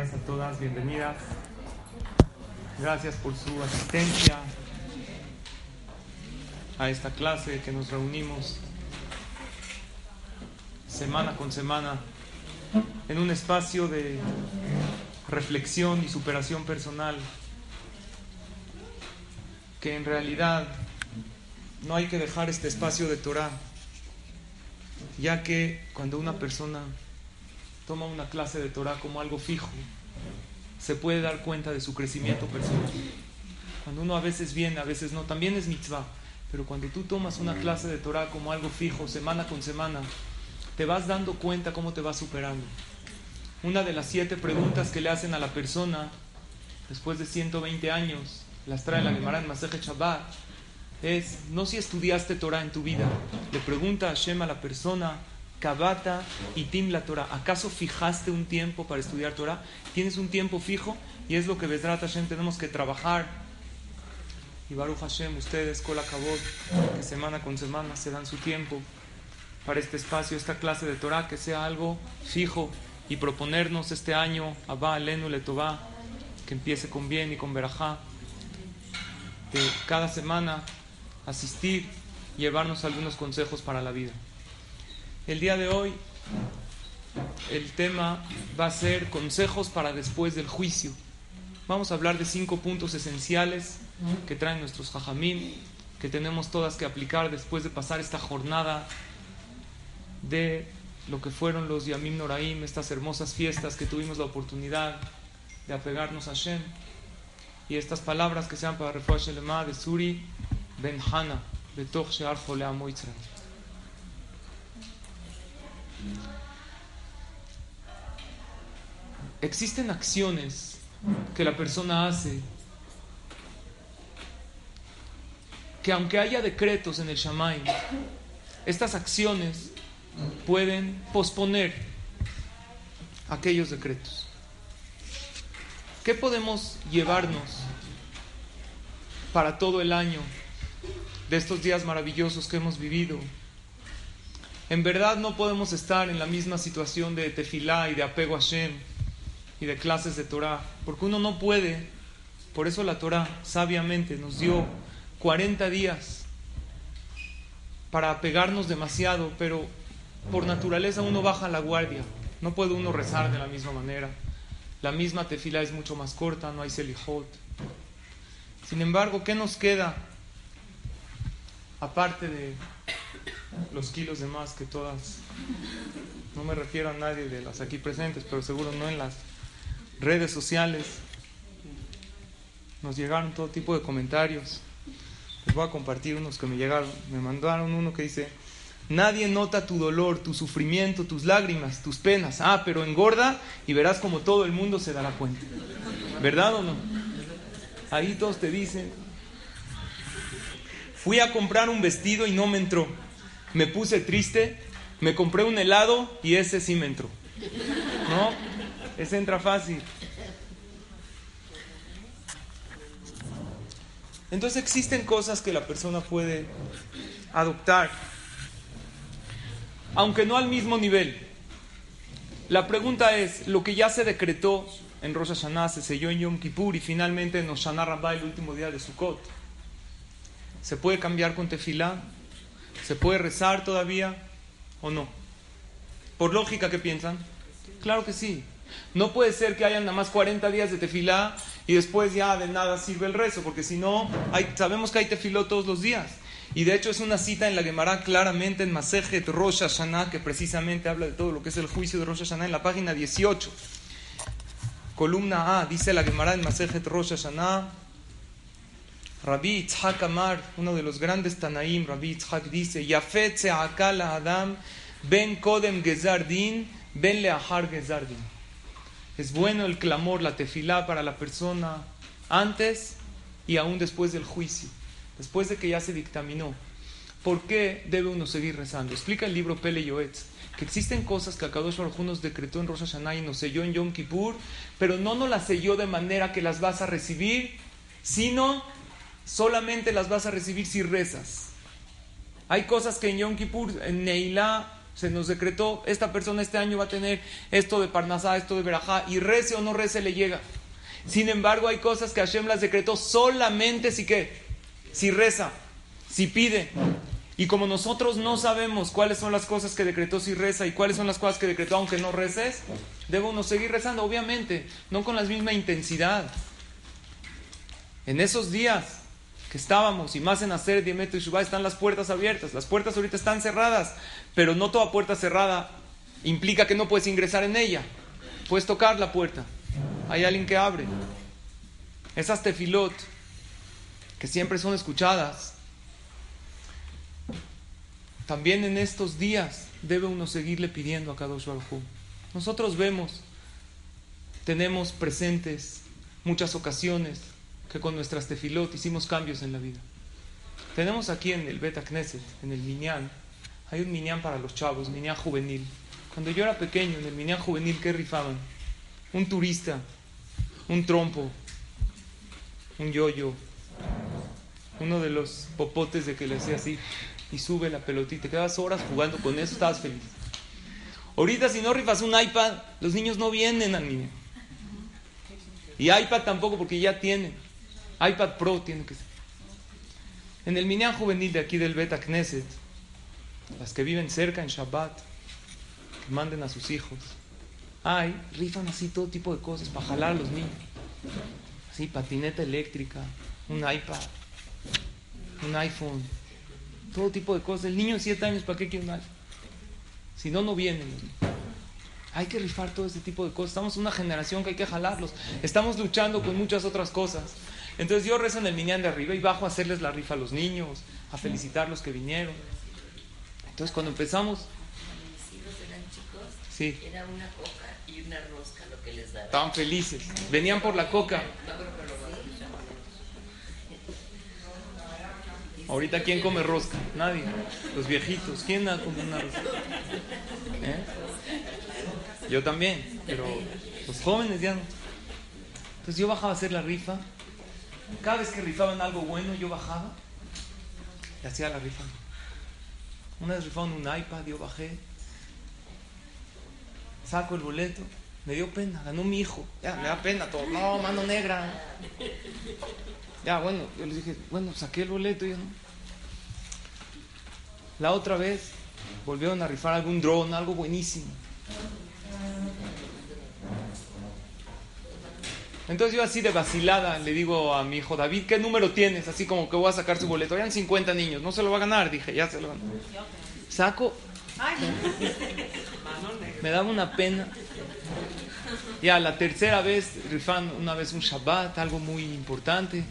A todas, bienvenidas. Gracias por su asistencia a esta clase que nos reunimos semana con semana en un espacio de reflexión y superación personal que en realidad no hay que dejar este espacio de Torah, ya que cuando una persona toma una clase de Torah como algo fijo, se puede dar cuenta de su crecimiento personal. Cuando uno a veces viene, a veces no, también es mitzvah, pero cuando tú tomas una clase de Torah como algo fijo, semana con semana, te vas dando cuenta cómo te vas superando. Una de las siete preguntas que le hacen a la persona después de 120 años, las trae la Gemara en Maseje Shabbat, es no si estudiaste Torah en tu vida. Le pregunta a Hashem a la persona, Kabata y Tim la Torah. ¿Acaso fijaste un tiempo para estudiar Torah? ¿Tienes un tiempo fijo? Y es lo que Besrat Hashem tenemos que trabajar. Y Baruch Hashem, ustedes, Kol Kabot, que semana con semana se dan su tiempo para este espacio, esta clase de Torah, que sea algo fijo y proponernos este año, Abba, Alenu, Letová, que empiece con bien y con verajá, de cada semana asistir y llevarnos algunos consejos para la vida. El día de hoy el tema va a ser consejos para después del juicio. Vamos a hablar de cinco puntos esenciales que traen nuestros jajamín, que tenemos todas que aplicar después de pasar esta jornada de lo que fueron los Yamim Noraim, estas hermosas fiestas que tuvimos la oportunidad de apegarnos a Shem. Y estas palabras que sean para Refuah Shelema de Suri Ben Hana, Betoch Shear Jolea. Existen acciones que la persona hace que aunque haya decretos en el Shamaim, estas acciones pueden posponer aquellos decretos. ¿Qué podemos llevarnos para todo el año de estos días maravillosos que hemos vivido? En verdad no podemos estar en la misma situación de tefilá y de apego a Shem y de clases de Torah, porque uno no puede, por eso la Torah sabiamente nos dio 40 días para apegarnos demasiado, pero por naturaleza uno baja la guardia, no puede uno rezar de la misma manera. La misma tefila es mucho más corta, no hay selijot. Sin embargo, ¿qué nos queda? Aparte de los kilos de más que todas, no me refiero a nadie de las aquí presentes, pero seguro no en las redes sociales, nos llegaron todo tipo de comentarios. Les voy a compartir unos que me llegaron. Me mandaron uno que dice, nadie nota tu dolor, tu sufrimiento, tus lágrimas, tus penas. Ah, pero engorda y verás como todo el mundo se dará cuenta. ¿Verdad o no? Ahí todos te dicen, fui a comprar un vestido y no me entró. Me puse triste, me compré un helado y ese sí me entró. ¿No? Ese entra fácil. Entonces existen cosas que la persona puede adoptar, aunque no al mismo nivel. La pregunta es, lo que ya se decretó en Rosh Hashanah, se selló en Yom Kippur y finalmente en Hoshana Rabbah el último día de Sukkot, ¿se puede cambiar con tefilá? ¿Se puede rezar todavía o no? Por lógica, ¿qué piensan? Claro que sí. No puede ser que hayan nada más 40 días de tefilá y después ya de nada sirve el rezo, porque si no, sabemos que hay tefiló todos los días. Y de hecho es una cita en la Gemara claramente en Masejet Rosh Hashanah, que precisamente habla de todo lo que es el juicio de Rosh Hashanah, en la página 18. Columna A, dice la Gemara en Masejet Rosh Hashanah, Rabbi Itzhak Amar, uno de los grandes Tanaim, Rabbi Itzhak dice, Yafet Se'akala Adam, Ben Kodem Gezardin, Ben Leahar Gezardin. Es bueno el clamor, la tefilá para la persona antes y aún después del juicio, después de que ya se dictaminó. ¿Por qué debe uno seguir rezando? Explica el libro Pele Yoetz que existen cosas que Akadosh Baruj nos decretó en Rosh Hashanah y nos selló en Yom Kippur, pero no nos las selló de manera que las vas a recibir, sino solamente las vas a recibir si rezas. Hay cosas que en Yom Kippur, en Neilá, Se nos decretó, esta persona este año va a tener esto de Parnasá, esto de Berajá, y rece o no rece le llega. Sin embargo, hay cosas que Hashem las decretó solamente si que, si reza, si pide. Y como nosotros no sabemos cuáles son las cosas que decretó si reza y cuáles son las cosas que decretó aunque no reces, debemos seguir rezando, obviamente, no con la misma intensidad. En esos días que estábamos, y más en hacer Diemet y Shubá, están las puertas abiertas. Las puertas ahorita están cerradas, pero no toda puerta cerrada implica que no puedes ingresar en ella. Puedes tocar la puerta. Hay alguien que abre. Esas tefilot, que siempre son escuchadas, también en estos días debe uno seguirle pidiendo a Kadosh Baruj Nosotros vemos, tenemos presentes muchas ocasiones que con nuestras tefilot hicimos cambios en la vida. Tenemos aquí en el Beta Knesset, en el Minyan, hay un Minyan para los chavos, Minyan juvenil. Cuando yo era pequeño, en el Minyan juvenil, ¿qué rifaban? Un turista, un trompo, un yoyo, uno de los popotes de que le hacía así y sube la pelotita. Te quedas horas jugando con eso, estabas feliz. Ahorita si no rifas un iPad, los niños no vienen al niño. Y iPad tampoco porque ya tienen. iPad Pro tiene que ser. En el Minyan juvenil de aquí del Beta Knesset, las que viven cerca en Shabbat, que manden a sus hijos. Ay, rifan así todo tipo de cosas para jalar a los niños. Así, patineta eléctrica, un iPad, un iPhone, todo tipo de cosas. El niño de 7 años, ¿para qué quiere un iPhone? Si no, no vienen. Hay que rifar todo este tipo de cosas. Estamos en una generación que hay que jalarlos. Estamos luchando con muchas otras cosas. Entonces yo rezo en el minyan de arriba y bajo a hacerles la rifa a los niños, a felicitar a los que vinieron. Entonces cuando empezamos... Sí. Era una coca y una rosca lo que les daba. Estaban felices. Venían por la coca. Ahorita, ¿quién come rosca? Nadie. Los viejitos. ¿Quién ha comido una rosca? ¿Eh? Yo también, pero los jóvenes ya no. Entonces yo bajaba a hacer la rifa. Cada vez que rifaban algo bueno, yo bajaba y hacía la rifa. Una vez rifaban un iPad, yo bajé. Saco el boleto. Me dio pena, ganó mi hijo. Ya, me da pena todo. No, mano negra. Ya, bueno, yo les dije, bueno, saqué el boleto y yo no. La otra vez volvieron a rifar algún drone, algo buenísimo. Entonces yo así de vacilada le digo a mi hijo, David, ¿qué número tienes? Así como que voy a sacar su boleto. Eran 50 niños, no se lo va a ganar, dije, ya se lo ganó. Saco. Me daba una pena. Ya la tercera vez rifando una vez un Shabbat, algo muy importante.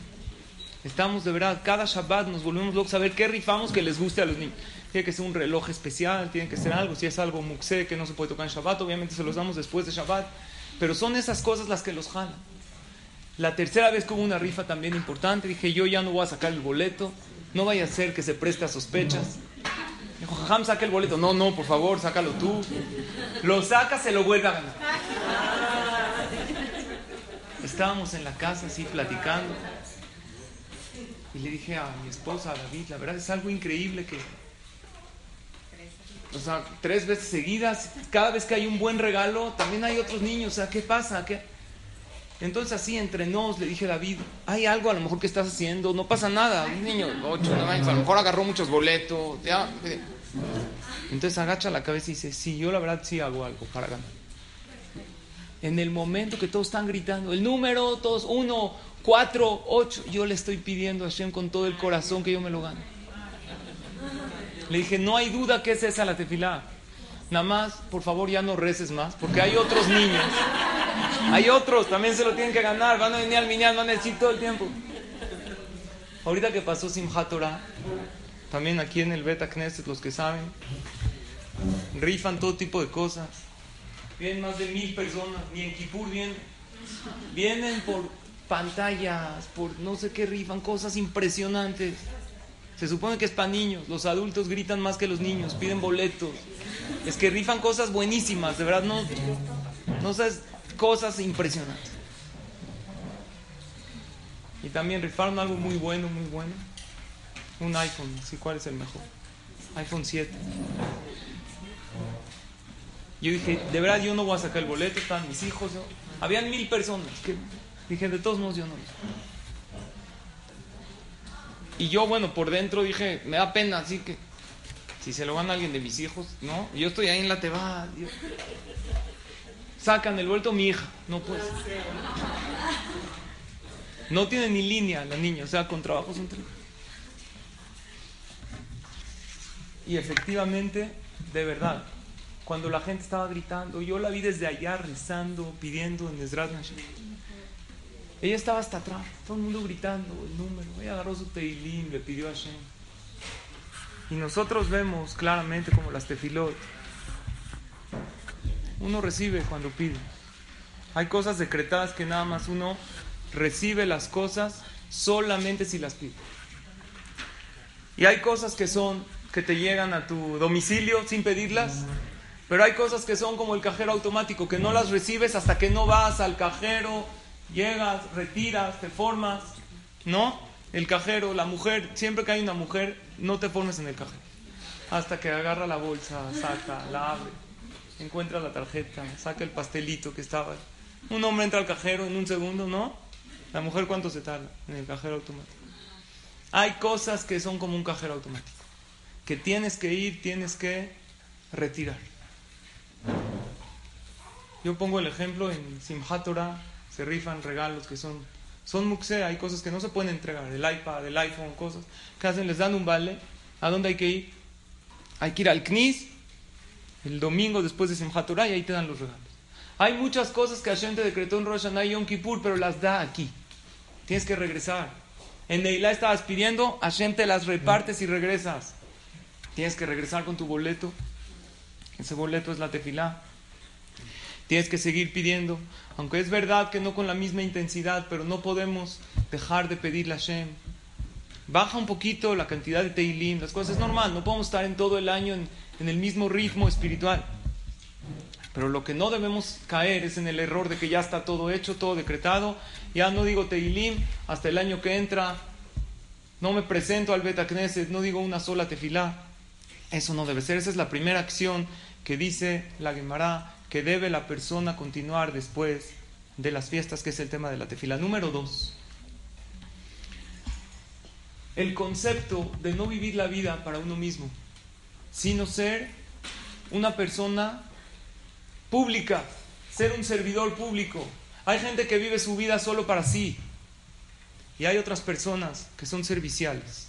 Estamos de verdad, cada Shabbat nos volvemos locos a ver qué rifamos que les guste a los niños. Tiene que ser un reloj especial, tiene que ser algo. Si es algo muxé que no se puede tocar en Shabbat, obviamente se los damos después de Shabbat. Pero son esas cosas las que los jalan. La tercera vez que hubo una rifa también importante, dije yo ya no voy a sacar el boleto, no vaya a ser que se preste a sospechas. Dijo, Jajam, saca el boleto. No, no, por favor, sácalo tú. Lo saca, se lo vuelve a ganar. Estábamos en la casa así platicando. Y le dije a mi esposa, a David, la verdad es algo increíble que... O sea, tres veces seguidas, cada vez que hay un buen regalo, también hay otros niños. O sea, ¿qué pasa? ¿Qué? Entonces así entre nos le dije a David, hay algo a lo mejor que estás haciendo, no pasa nada. Un niño, ocho, nueve años, a lo mejor agarró muchos boletos. Ya. Entonces agacha la cabeza y dice, sí, yo la verdad sí hago algo para ganar. En el momento que todos están gritando, el número, todos, uno, cuatro, ocho, yo le estoy pidiendo a Hashem con todo el corazón que yo me lo gane. Le dije, no hay duda que es esa la tefilá. Nada más, por favor, ya no reces más, porque hay otros niños. Hay otros, también se lo tienen que ganar. Van a venir al Minyan, van a decir todo el tiempo. Ahorita que pasó Simchat también aquí en el Beta Knesset, los que saben, rifan todo tipo de cosas. Vienen más de mil personas, ni en Kipur vienen. Vienen por pantallas, por no sé qué rifan, cosas impresionantes. Se supone que es para niños, los adultos gritan más que los niños, piden boletos. Es que rifan cosas buenísimas, de verdad no, no sabes, cosas impresionantes. Y también rifaron algo muy bueno, muy bueno. Un iPhone, ¿sí? ¿Cuál es el mejor? iPhone 7. Yo dije, de verdad yo no voy a sacar el boleto, están mis hijos. Habían mil personas. Que dije, de todos modos yo no Y yo, bueno, por dentro dije, me da pena, así que si se lo van a alguien de mis hijos, ¿no? yo estoy ahí en la teba. Sacan el vuelto mi hija, no pues. No tiene ni línea la niña, o sea, con trabajos entre. Y efectivamente, de verdad, cuando la gente estaba gritando, yo la vi desde allá rezando, pidiendo en Ezrat Ella estaba hasta atrás, todo el mundo gritando el número. Ella agarró su teilim, le pidió a Hashem. Y nosotros vemos claramente como las tefilot. Uno recibe cuando pide. Hay cosas decretadas que nada más uno recibe las cosas solamente si las pide. Y hay cosas que son que te llegan a tu domicilio sin pedirlas pero hay cosas que son como el cajero automático, que no las recibes hasta que no vas al cajero, llegas, retiras, te formas. ¿No? El cajero, la mujer, siempre que hay una mujer, no te formes en el cajero. Hasta que agarra la bolsa, saca, la abre, encuentra la tarjeta, saca el pastelito que estaba. Un hombre entra al cajero en un segundo, ¿no? La mujer, ¿cuánto se tarda en el cajero automático? Hay cosas que son como un cajero automático, que tienes que ir, tienes que retirar. Yo pongo el ejemplo en Simchat se rifan regalos que son son muxe, hay cosas que no se pueden entregar, el iPad, el iPhone, cosas que hacen, les dan un vale. ¿A dónde hay que ir? Hay que ir al CNIS el domingo después de Simchat y ahí te dan los regalos. Hay muchas cosas que Hashem te decretó en Rosh Hashanah Yom Kippur, pero las da aquí. Tienes que regresar. En Neilá estabas pidiendo, Hashem te las repartes y regresas. Tienes que regresar con tu boleto ese boleto es la tefilá. Tienes que seguir pidiendo, aunque es verdad que no con la misma intensidad, pero no podemos dejar de pedirle a Hashem. Baja un poquito la cantidad de teilim, las cosas es normal, no podemos estar en todo el año en, el mismo ritmo espiritual. Pero lo que no debemos caer es en el error de que ya está todo hecho, todo decretado. Ya no digo Teilim hasta el año que entra. No me presento al Betacneset, no digo una sola tefilá. Eso no debe ser. Esa es la primera acción que dice la Gemara que debe la persona continuar después de las fiestas, que es el tema de la tefila. Número dos, el concepto de no vivir la vida para uno mismo, sino ser una persona pública, ser un servidor público. Hay gente que vive su vida solo para sí y hay otras personas que son serviciales.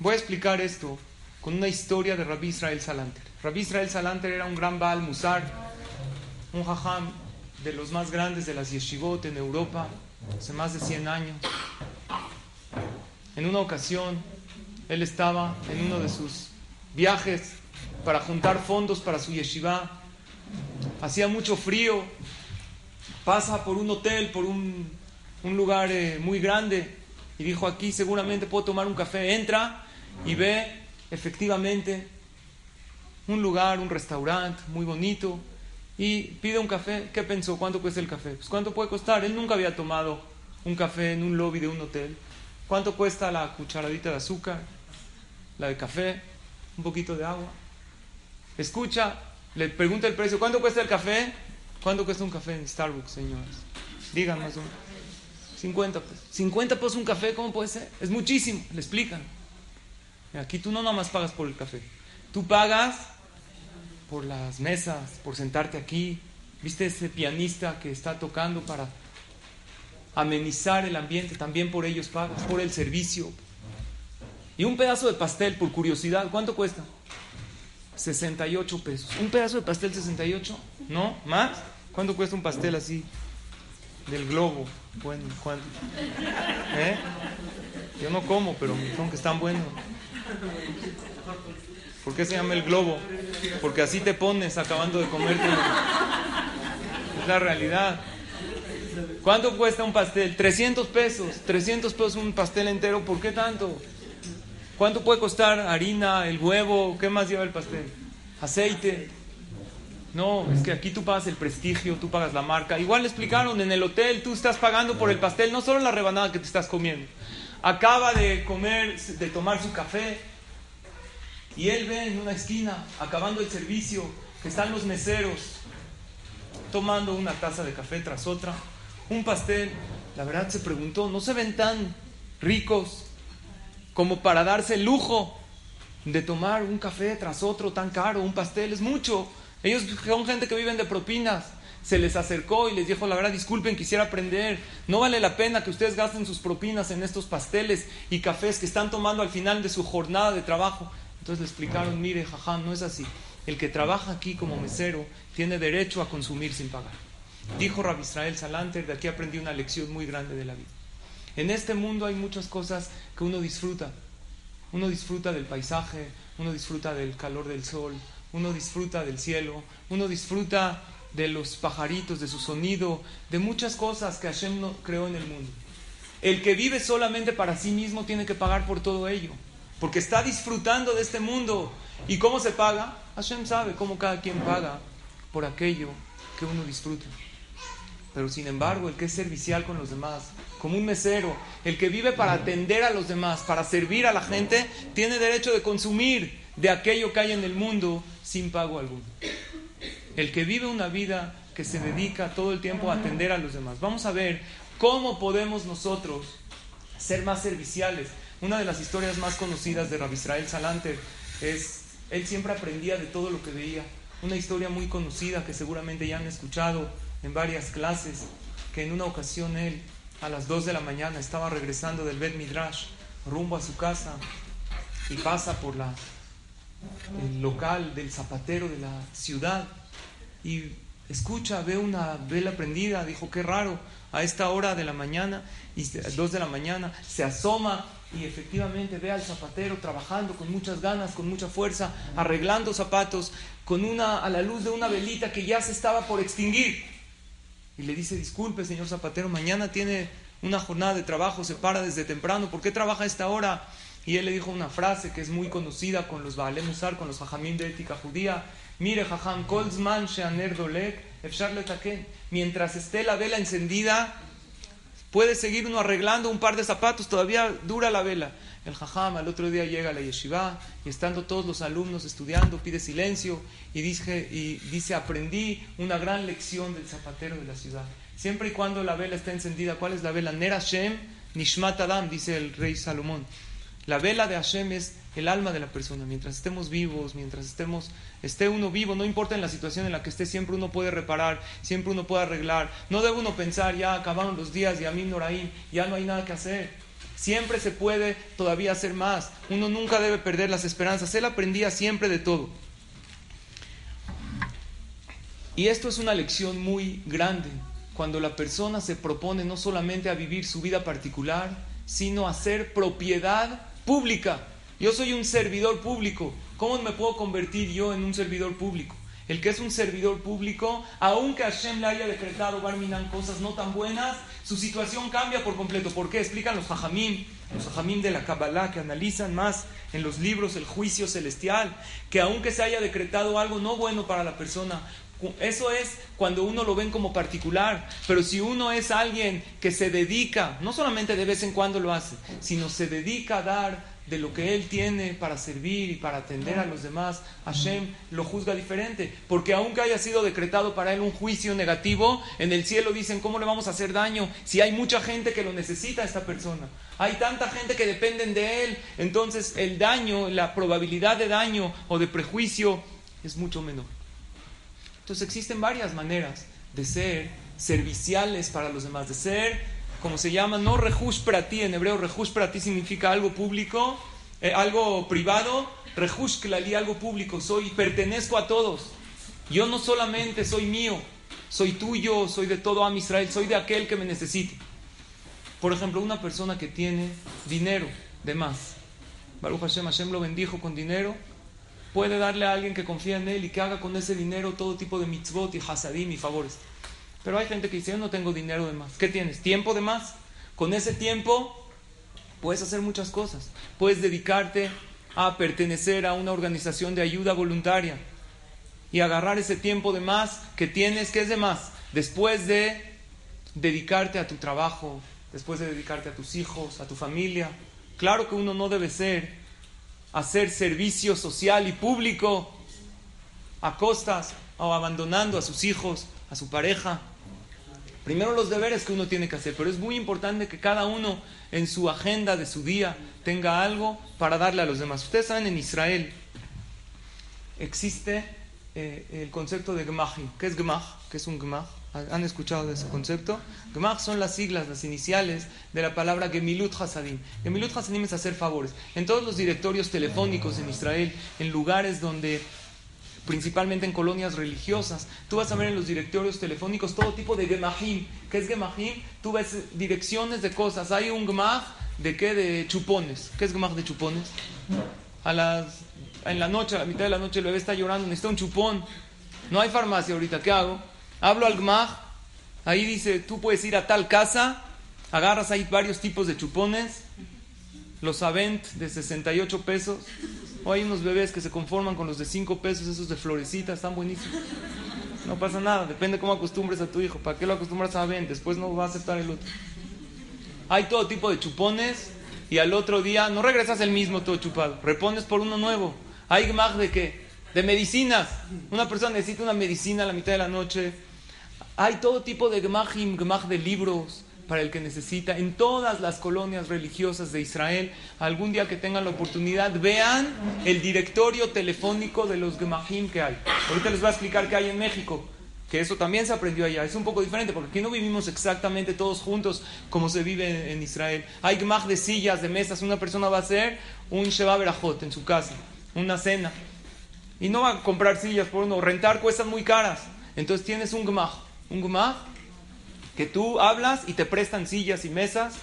Voy a explicar esto con una historia de Rabbi Israel Salanter. Rabbi Israel Salanter era un gran Baal Musar, un jajam de los más grandes de las yeshivot en Europa, hace más de 100 años. En una ocasión, él estaba en uno de sus viajes para juntar fondos para su yeshiva. Hacía mucho frío, pasa por un hotel, por un, lugar eh, muy grande, y dijo, aquí seguramente puedo tomar un café. Entra y ve efectivamente un lugar, un restaurante muy bonito y pide un café. ¿Qué pensó? ¿Cuánto cuesta el café? Pues ¿cuánto puede costar? Él nunca había tomado un café en un lobby de un hotel. ¿Cuánto cuesta la cucharadita de azúcar? La de café, un poquito de agua. Escucha, le pregunta el precio. ¿Cuánto cuesta el café? ¿Cuánto cuesta un café en Starbucks, señores? Digan más o menos. 50 pesos. 50 pesos un café, ¿cómo puede ser? Es muchísimo, le explican. Aquí tú no nada más pagas por el café. Tú pagas por las mesas, por sentarte aquí. ¿Viste ese pianista que está tocando para amenizar el ambiente? También por ellos pagas, por el servicio. Y un pedazo de pastel, por curiosidad, ¿cuánto cuesta? 68 pesos. ¿Un pedazo de pastel 68? ¿No? ¿Más? ¿Cuánto cuesta un pastel así? Del globo. Bueno, ¿cuánto? ¿Eh? Yo no como, pero son que están buenos. ¿Por qué se llama el globo? Porque así te pones acabando de comerte. Es la realidad. ¿Cuánto cuesta un pastel? 300 pesos. 300 pesos un pastel entero. ¿Por qué tanto? ¿Cuánto puede costar harina, el huevo? ¿Qué más lleva el pastel? Aceite. No, es que aquí tú pagas el prestigio, tú pagas la marca. Igual le explicaron, en el hotel tú estás pagando por el pastel, no solo la rebanada que te estás comiendo acaba de comer, de tomar su café, y él ve en una esquina, acabando el servicio, que están los meseros tomando una taza de café tras otra, un pastel. La verdad se preguntó, ¿no se ven tan ricos como para darse el lujo de tomar un café tras otro tan caro, un pastel? Es mucho. Ellos son gente que viven de propinas. Se les acercó y les dijo, la verdad, disculpen, quisiera aprender. No vale la pena que ustedes gasten sus propinas en estos pasteles y cafés que están tomando al final de su jornada de trabajo. Entonces le explicaron, mire, jajam, no es así. El que trabaja aquí como mesero tiene derecho a consumir sin pagar. Dijo Rabbi Israel Salanter, de aquí aprendí una lección muy grande de la vida. En este mundo hay muchas cosas que uno disfruta. Uno disfruta del paisaje, uno disfruta del calor del sol, uno disfruta del cielo, uno disfruta de los pajaritos, de su sonido, de muchas cosas que Hashem creó en el mundo. El que vive solamente para sí mismo tiene que pagar por todo ello, porque está disfrutando de este mundo. ¿Y cómo se paga? Hashem sabe cómo cada quien paga por aquello que uno disfruta. Pero sin embargo, el que es servicial con los demás, como un mesero, el que vive para atender a los demás, para servir a la gente, tiene derecho de consumir de aquello que hay en el mundo sin pago alguno. El que vive una vida que se dedica todo el tiempo a atender a los demás. Vamos a ver cómo podemos nosotros ser más serviciales. Una de las historias más conocidas de Rabbi Israel Salanter es, él siempre aprendía de todo lo que veía. Una historia muy conocida que seguramente ya han escuchado en varias clases, que en una ocasión él a las 2 de la mañana estaba regresando del Bet Midrash rumbo a su casa y pasa por la, el local del zapatero de la ciudad y escucha, ve una vela prendida, dijo, qué raro, a esta hora de la mañana, y 2 de la mañana, se asoma y efectivamente ve al zapatero trabajando con muchas ganas, con mucha fuerza, arreglando zapatos, con una, a la luz de una velita que ya se estaba por extinguir y le dice, disculpe señor Zapatero, mañana tiene una jornada de trabajo, se para desde temprano, ¿por qué trabaja a esta hora? Y él le dijo una frase que es muy conocida con los Baale Musar, con los Jajamín de ética judía. Mire, Jajam, Kolzman Sheaner Dolek, Mientras esté la vela encendida, puede seguir uno arreglando un par de zapatos, todavía dura la vela. El jajam al otro día llega a la yeshiva y estando todos los alumnos estudiando, pide silencio y dice, y dice, aprendí una gran lección del zapatero de la ciudad. Siempre y cuando la vela está encendida, ¿cuál es la vela? Ner Hashem Nishmat Adam, dice el rey Salomón. La vela de Hashem es el alma de la persona. Mientras estemos vivos, mientras estemos, esté uno vivo, no importa en la situación en la que esté, siempre uno puede reparar, siempre uno puede arreglar. No debe uno pensar, ya acabaron los días y a mí Noraim, ya no hay nada que hacer. Siempre se puede todavía hacer más. Uno nunca debe perder las esperanzas. Él aprendía siempre de todo. Y esto es una lección muy grande cuando la persona se propone no solamente a vivir su vida particular, sino a ser propiedad pública. Yo soy un servidor público. ¿Cómo me puedo convertir yo en un servidor público? El que es un servidor público, aunque Hashem le haya decretado Barminan cosas no tan buenas, su situación cambia por completo. ¿Por qué? Explican los hajamim, los hajamim de la Kabbalah que analizan más en los libros el juicio celestial, que aunque se haya decretado algo no bueno para la persona, eso es cuando uno lo ven como particular, pero si uno es alguien que se dedica, no solamente de vez en cuando lo hace, sino se dedica a dar de lo que él tiene para servir y para atender a los demás, Hashem lo juzga diferente. Porque aunque haya sido decretado para él un juicio negativo, en el cielo dicen, ¿cómo le vamos a hacer daño si hay mucha gente que lo necesita a esta persona? Hay tanta gente que dependen de él. Entonces el daño, la probabilidad de daño o de prejuicio es mucho menor. Entonces existen varias maneras de ser serviciales para los demás, de ser como se llama, no rejush para ti, en hebreo rejush para ti significa algo público, eh, algo privado, rejush klali, algo público, soy, pertenezco a todos. Yo no solamente soy mío, soy tuyo, soy de todo Am Israel, soy de aquel que me necesite. Por ejemplo, una persona que tiene dinero de más, Baruch Hashem, Hashem lo bendijo con dinero, puede darle a alguien que confía en él y que haga con ese dinero todo tipo de mitzvot y hasadim y favores. Pero hay gente que dice, yo no tengo dinero de más. ¿Qué tienes? ¿Tiempo de más? Con ese tiempo puedes hacer muchas cosas. Puedes dedicarte a pertenecer a una organización de ayuda voluntaria y agarrar ese tiempo de más que tienes, que es de más, después de dedicarte a tu trabajo, después de dedicarte a tus hijos, a tu familia. Claro que uno no debe ser hacer servicio social y público a costas o abandonando a sus hijos, a su pareja. Primero los deberes que uno tiene que hacer, pero es muy importante que cada uno en su agenda de su día tenga algo para darle a los demás. Ustedes saben, en Israel existe eh, el concepto de Gemachim. ¿Qué es Gemach? ¿Qué es un Gemach? ¿Han escuchado de ese concepto? Gemach son las siglas, las iniciales de la palabra Gemilut Hasadim. Gemilut Hasadim es hacer favores. En todos los directorios telefónicos en Israel, en lugares donde principalmente en colonias religiosas. Tú vas a ver en los directorios telefónicos todo tipo de gemahim. ¿Qué es gemahim? Tú ves direcciones de cosas. Hay un gemah de qué? De chupones. ¿Qué es gemah de chupones? A las, en la noche, a la mitad de la noche el bebé está llorando, necesita un chupón. No hay farmacia ahorita, ¿qué hago? Hablo al gemah. Ahí dice, tú puedes ir a tal casa, agarras ahí varios tipos de chupones, los Avent de 68 pesos, hay unos bebés que se conforman con los de 5 pesos, esos de florecita, están buenísimos. No pasa nada, depende cómo acostumbres a tu hijo. ¿Para qué lo acostumbras a ver? Después no va a aceptar el otro. Hay todo tipo de chupones y al otro día no regresas el mismo todo chupado, repones por uno nuevo. Hay más de qué? De medicinas. Una persona necesita una medicina a la mitad de la noche. Hay todo tipo de gemachim, gemach de libros, para el que necesita. En todas las colonias religiosas de Israel, algún día que tengan la oportunidad, vean el directorio telefónico de los Gemahim que hay. Ahorita les voy a explicar qué hay en México, que eso también se aprendió allá. Es un poco diferente porque aquí no vivimos exactamente todos juntos como se vive en Israel. Hay Gemah de sillas, de mesas. Una persona va a hacer un Sheba Berajot en su casa, una cena. Y no va a comprar sillas por uno, rentar cuestan muy caras. Entonces tienes un Gemah. Un Gemah que tú hablas y te prestan sillas y mesas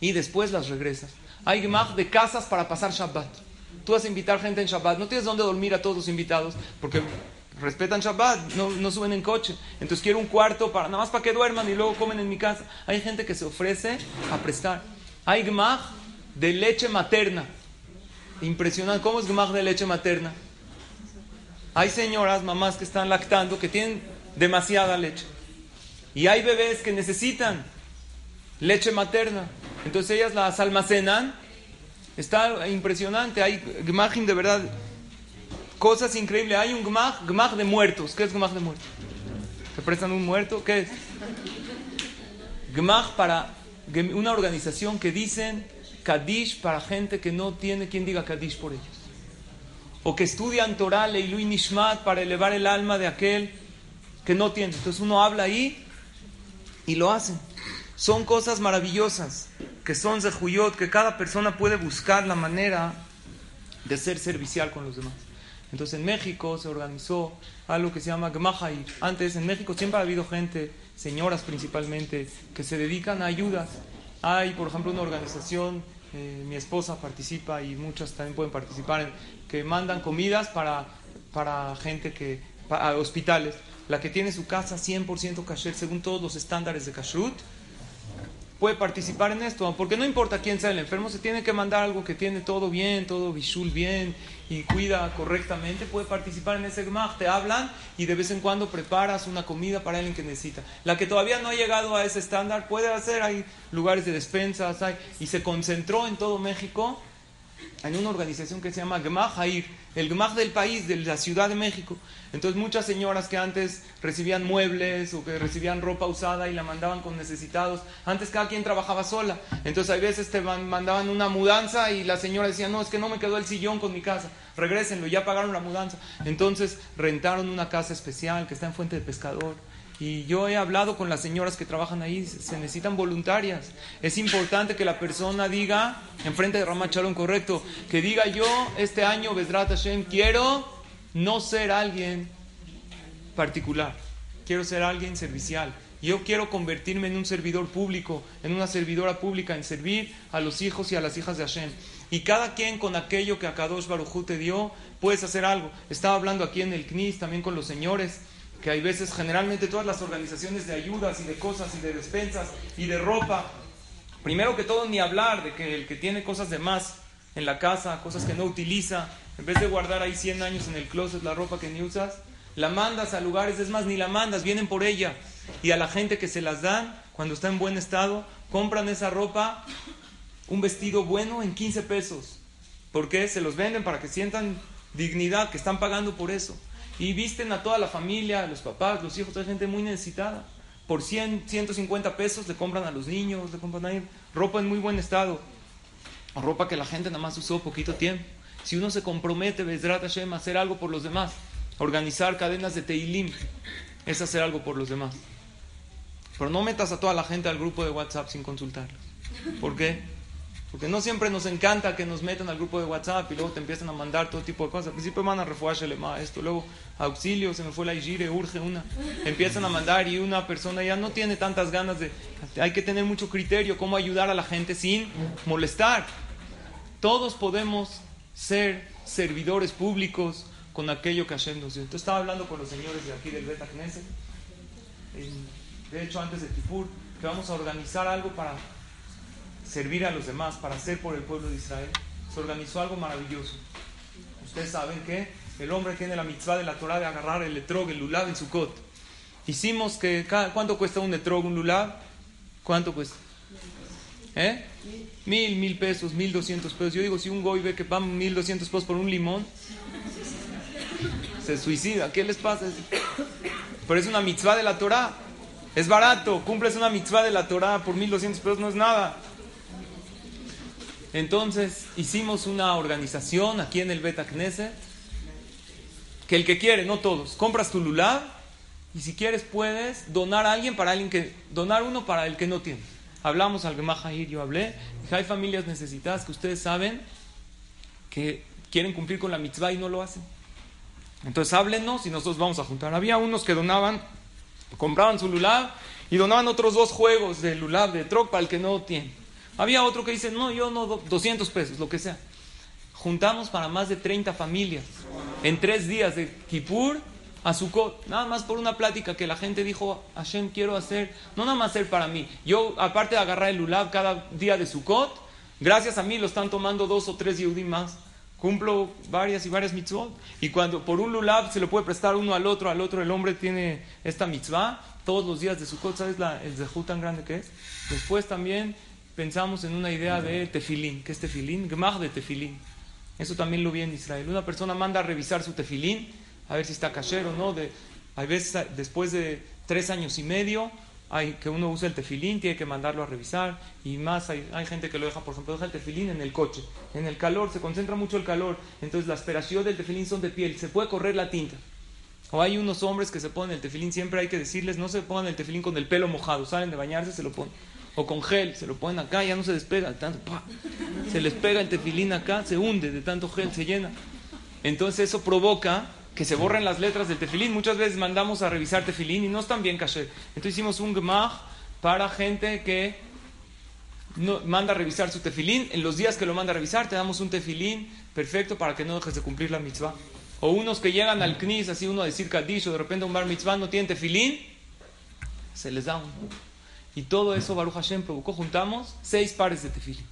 y después las regresas. Hay gemach de casas para pasar Shabbat. Tú vas a invitar gente en Shabbat, no tienes dónde dormir a todos los invitados porque respetan Shabbat, no, no suben en coche. Entonces quiero un cuarto para nada más para que duerman y luego comen en mi casa. Hay gente que se ofrece a prestar. Hay gemach de leche materna. Impresionante. ¿Cómo es gemach de leche materna? Hay señoras, mamás que están lactando que tienen demasiada leche. Y hay bebés que necesitan leche materna. Entonces ellas las almacenan. Está impresionante. Hay gmachim de verdad. Cosas increíbles. Hay un gmach, gmach de muertos. ¿Qué es gmach de muertos? ¿Se prestan un muerto? ¿Qué es? Gmach para una organización que dicen Kadish para gente que no tiene quien diga Kadish por ellos. O que estudian Torah, Leilu Nishmat para elevar el alma de aquel que no tiene. Entonces uno habla ahí y lo hacen. Son cosas maravillosas, que son zehuyot, que cada persona puede buscar la manera de ser servicial con los demás. Entonces en México se organizó algo que se llama Gmahai. Antes en México siempre ha habido gente, señoras principalmente, que se dedican a ayudas. Hay, por ejemplo, una organización, eh, mi esposa participa y muchas también pueden participar, que mandan comidas para, para gente que, para hospitales la que tiene su casa 100% kasher según todos los estándares de kashrut, puede participar en esto, porque no importa quién sea el enfermo, se tiene que mandar algo que tiene todo bien, todo visual bien y cuida correctamente, puede participar en ese gmach, te hablan y de vez en cuando preparas una comida para alguien que necesita. La que todavía no ha llegado a ese estándar puede hacer, hay lugares de despensas, hay, y se concentró en todo México en una organización que se llama Gmach Hair, el Gmach del país, de la Ciudad de México. Entonces muchas señoras que antes recibían muebles o que recibían ropa usada y la mandaban con necesitados, antes cada quien trabajaba sola. Entonces hay veces te mandaban una mudanza y la señora decía, no, es que no me quedó el sillón con mi casa, regrésenlo, ya pagaron la mudanza. Entonces rentaron una casa especial que está en Fuente de Pescador y yo he hablado con las señoras que trabajan ahí, se necesitan voluntarias. Es importante que la persona diga, enfrente de Ramá Chalón, correcto, que diga yo este año, Besrat Hashem, quiero no ser alguien particular, quiero ser alguien servicial. Yo quiero convertirme en un servidor público, en una servidora pública, en servir a los hijos y a las hijas de Hashem. Y cada quien con aquello que Akadosh Barujú te dio, puedes hacer algo. Estaba hablando aquí en el CNIS, también con los señores que hay veces, generalmente todas las organizaciones de ayudas y de cosas y de despensas y de ropa, primero que todo ni hablar de que el que tiene cosas de más en la casa, cosas que no utiliza, en vez de guardar ahí 100 años en el closet la ropa que ni usas, la mandas a lugares, es más, ni la mandas, vienen por ella. Y a la gente que se las dan, cuando está en buen estado, compran esa ropa, un vestido bueno en 15 pesos. ¿Por qué? Se los venden para que sientan dignidad, que están pagando por eso. Y visten a toda la familia, los papás, los hijos, toda gente muy necesitada. Por 100, 150 pesos le compran a los niños, le compran ahí ropa en muy buen estado. Ropa que la gente nada más usó poquito tiempo. Si uno se compromete, Bezrat Hashem, a hacer algo por los demás, organizar cadenas de Teilim, es hacer algo por los demás. Pero no metas a toda la gente al grupo de WhatsApp sin consultarlos. ¿Por qué? Porque no siempre nos encanta que nos metan al grupo de WhatsApp y luego te empiezan a mandar todo tipo de cosas. Al principio mandan más esto, luego auxilio, se me fue la Igire, urge una. Empiezan a mandar y una persona ya no tiene tantas ganas de... Hay que tener mucho criterio cómo ayudar a la gente sin molestar. Todos podemos ser servidores públicos con aquello que Hashem nos dio. Entonces estaba hablando con los señores de aquí del Beta Knesset, de hecho antes de Kipur, que vamos a organizar algo para servir a los demás, para hacer por el pueblo de Israel. Se organizó algo maravilloso. Ustedes saben que el hombre tiene la mitzvah de la Torah de agarrar el etrog, el lulav en su cot. Hicimos que, ¿cuánto cuesta un etrog, un lulav? ¿Cuánto cuesta? ¿Eh? Mil, mil pesos, mil doscientos pesos. Yo digo, si un goy ve que van mil doscientos pesos por un limón, se suicida. ¿Qué les pasa? Pero es una mitzvah de la Torah. Es barato. Cumples una mitzvah de la Torah por mil doscientos pesos, no es nada. Entonces hicimos una organización aquí en el Beta Knesset, que el que quiere, no todos, compras tu lulav y si quieres puedes donar a alguien para alguien que, donar uno para el que no tiene. Hablamos al Gemahahir, yo hablé, dije, hay familias necesitadas que ustedes saben que quieren cumplir con la mitzvah y no lo hacen. Entonces háblenos y nosotros vamos a juntar. Había unos que donaban, compraban su lulav y donaban otros dos juegos de lulav, de troc para el que no tiene. Había otro que dice, no, yo no, 200 pesos, lo que sea. Juntamos para más de 30 familias en tres días de Kippur a Sukkot, nada más por una plática que la gente dijo, Hashem, quiero hacer, no nada más hacer para mí. Yo, aparte de agarrar el lulav cada día de Sukkot, gracias a mí lo están tomando dos o tres Yehudim más. Cumplo varias y varias mitzvot. Y cuando por un lulav se lo puede prestar uno al otro, al otro el hombre tiene esta mitzvah, todos los días de Sukkot, ¿sabes la, el zehut tan grande que es? Después también pensamos en una idea de tefilín. ¿Qué es tefilín? Gemach de tefilín. Eso también lo vi en Israel. Una persona manda a revisar su tefilín, a ver si está kasher o no. De, hay veces, después de tres años y medio, hay que uno usa el tefilín, tiene que mandarlo a revisar. Y más, hay, hay, gente que lo deja, por ejemplo, deja el tefilín en el coche. En el calor, se concentra mucho el calor. Entonces, la aspiración del tefilín son de piel. Se puede correr la tinta. O hay unos hombres que se ponen el tefilín, siempre hay que decirles, no se pongan el tefilín con el pelo mojado. Salen de bañarse, se lo ponen o con gel, se lo ponen acá, ya no se despega, tanto, se les pega el tefilín acá, se hunde de tanto gel, se llena. Entonces eso provoca que se borren las letras del tefilín. Muchas veces mandamos a revisar tefilín y no están bien caché. Entonces hicimos un gemach para gente que manda a revisar su tefilín. En los días que lo manda a revisar, te damos un tefilín perfecto para que no dejes de cumplir la mitzvah. O unos que llegan al knis, así uno a decir kaddish, o de repente un bar mitzvah no tiene tefilín, se les da un y todo eso Baruch Hashem provocó, juntamos seis pares de tefilín.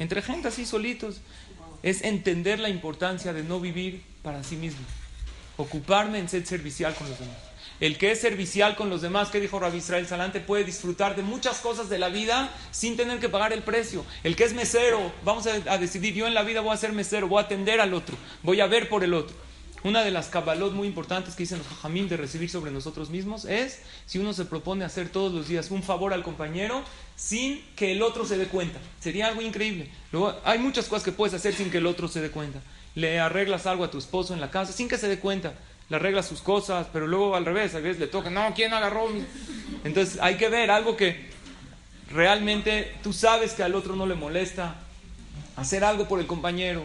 Entre gente así solitos. Es entender la importancia de no vivir para sí mismo. Ocuparme en ser servicial con los demás. El que es servicial con los demás, que dijo Rabbi Israel Salante, puede disfrutar de muchas cosas de la vida sin tener que pagar el precio. El que es mesero, vamos a, a decidir, yo en la vida voy a ser mesero, voy a atender al otro, voy a ver por el otro. Una de las cabalot muy importantes que dicen los jajamim de recibir sobre nosotros mismos es si uno se propone hacer todos los días un favor al compañero sin que el otro se dé cuenta. Sería algo increíble. Luego, hay muchas cosas que puedes hacer sin que el otro se dé cuenta. Le arreglas algo a tu esposo en la casa sin que se dé cuenta. Le arreglas sus cosas, pero luego al revés, a veces le toca, no, ¿quién agarró? Entonces hay que ver algo que realmente tú sabes que al otro no le molesta. Hacer algo por el compañero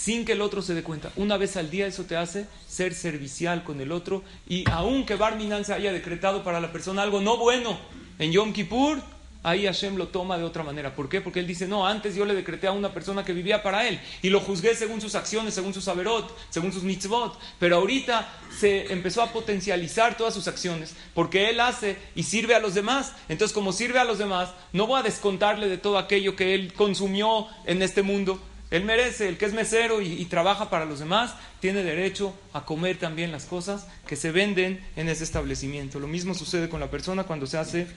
sin que el otro se dé cuenta. Una vez al día eso te hace ser servicial con el otro y aunque Barminan se haya decretado para la persona algo no bueno en Yom Kippur, ahí Hashem lo toma de otra manera. ¿Por qué? Porque él dice, no, antes yo le decreté a una persona que vivía para él y lo juzgué según sus acciones, según sus averot, según sus mitzvot, pero ahorita se empezó a potencializar todas sus acciones porque él hace y sirve a los demás. Entonces, como sirve a los demás, no voy a descontarle de todo aquello que él consumió en este mundo, él merece, el que es mesero y, trabaja para los demás, tiene derecho a comer también las cosas que se venden en ese establecimiento. Lo mismo sucede con la persona cuando se hace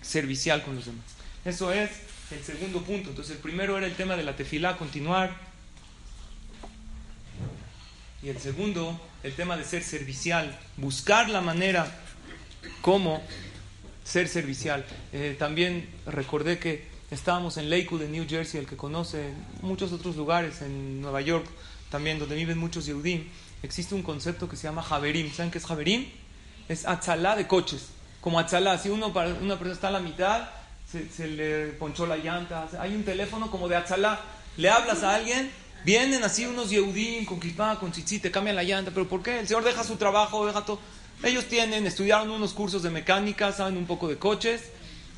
servicial con los demás. Eso es el segundo punto. Entonces, el primero era el tema de la tefilá, continuar. Y el segundo, el tema de ser servicial, buscar la manera como ser servicial. Eh, también recordé que estábamos en Lakewood, en New Jersey, el que conoce, muchos otros lugares, en Nueva York también, donde viven muchos Yehudim. Existe un concepto que se llama Javerim. ¿Saben qué es Javerim? Es atzalá de coches. Como atzalá, si uno, una persona está a la mitad, se, le ponchó la llanta, hay un teléfono como de atzalá, le hablas a alguien, vienen así unos Yehudim con kipá, con tzitzit, te cambian la llanta, pero ¿por qué? El Señor deja su trabajo, deja todo. Ellos tienen, estudiaron unos cursos de mecánica, saben un poco de coches,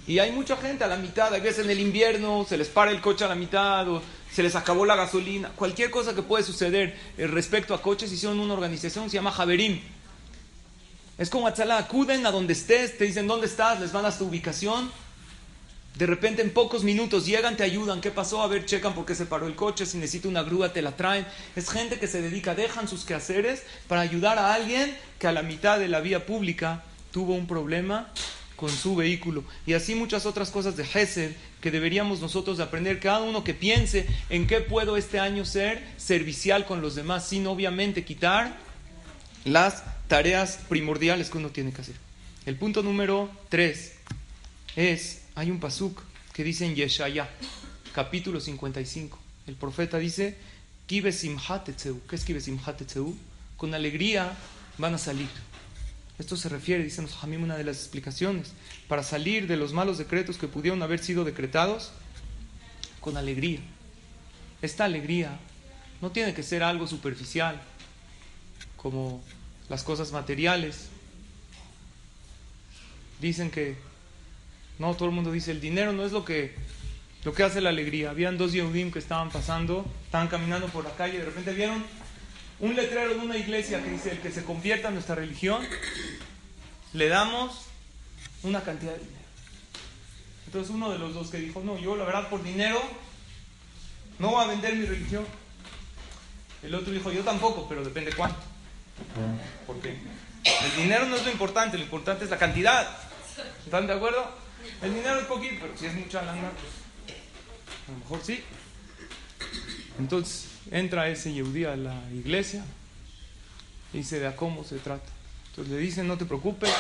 y hay mucha gente a la mitad, a veces en el invierno se les para el coche a la mitad, o se les acabó la gasolina, cualquier cosa que puede suceder eh, respecto a coches, hicieron una organización, se llama Javerim. Es como Atzalá, acuden a donde estés, te dicen dónde estás, les van a tu ubicación, de repente en pocos minutos llegan, te ayudan. ¿Qué pasó? A ver, checan por qué se paró el coche. Si necesita una grúa, te la traen. Es gente que se dedica, dejan sus quehaceres para ayudar a alguien que a la mitad de la vía pública tuvo un problema con su vehículo. Y así muchas otras cosas de Gesed que deberíamos nosotros aprender. Cada uno que piense en qué puedo este año ser servicial con los demás, sin obviamente quitar las tareas primordiales que uno tiene que hacer. El punto número tres es hay un pasuk que dice en Yeshaya, capítulo 55. El profeta dice, ¿qué es Con alegría van a salir. Esto se refiere, dice nos Hamim, una de las explicaciones, para salir de los malos decretos que pudieron haber sido decretados con alegría. Esta alegría no tiene que ser algo superficial, como las cosas materiales. Dicen que no, todo el mundo dice, el dinero no es lo que, lo que hace la alegría. Habían dos Yehudim que estaban pasando, estaban caminando por la calle, de repente vieron un letrero de una iglesia que dice, el que se convierta en nuestra religión, le damos una cantidad de dinero. Entonces uno de los dos que dijo, no, yo la verdad por dinero no voy a vender mi religión. El otro dijo, yo tampoco, pero depende cuánto. ¿Por qué? El dinero no es lo importante, lo importante es la cantidad. ¿Están de acuerdo? El dinero es poquito, pero si es mucha lana, pues a lo mejor sí. Entonces entra ese Yehudí a la iglesia y dice de a cómo se trata. Entonces le dicen, no te preocupes,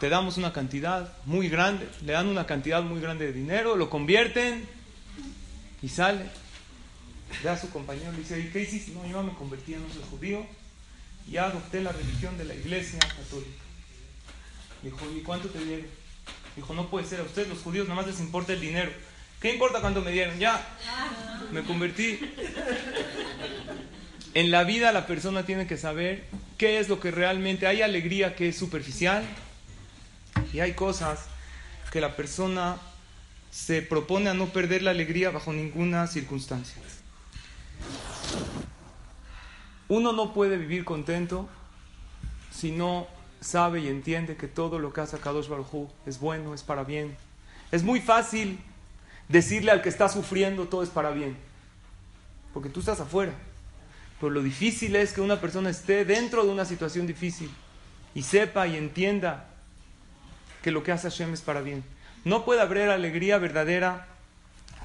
te damos una cantidad muy grande, le dan una cantidad muy grande de dinero, lo convierten y sale. Ve a su compañero le dice, ¿y qué hiciste? No, yo me convertí en un judío y adopté la religión de la iglesia católica. Dijo, ¿y cuánto te dieron? Dijo, no puede ser, a ustedes los judíos nada más les importa el dinero. ¿Qué importa cuánto me dieron? Ya, me convertí. En la vida la persona tiene que saber qué es lo que realmente hay alegría que es superficial y hay cosas que la persona se propone a no perder la alegría bajo ninguna circunstancia. Uno no puede vivir contento si no sabe y entiende que todo lo que hace Kadosh Baruj es bueno, es para bien. Es muy fácil decirle al que está sufriendo todo es para bien, porque tú estás afuera. Pero lo difícil es que una persona esté dentro de una situación difícil y sepa y entienda que lo que hace Hashem es para bien. No puede haber alegría verdadera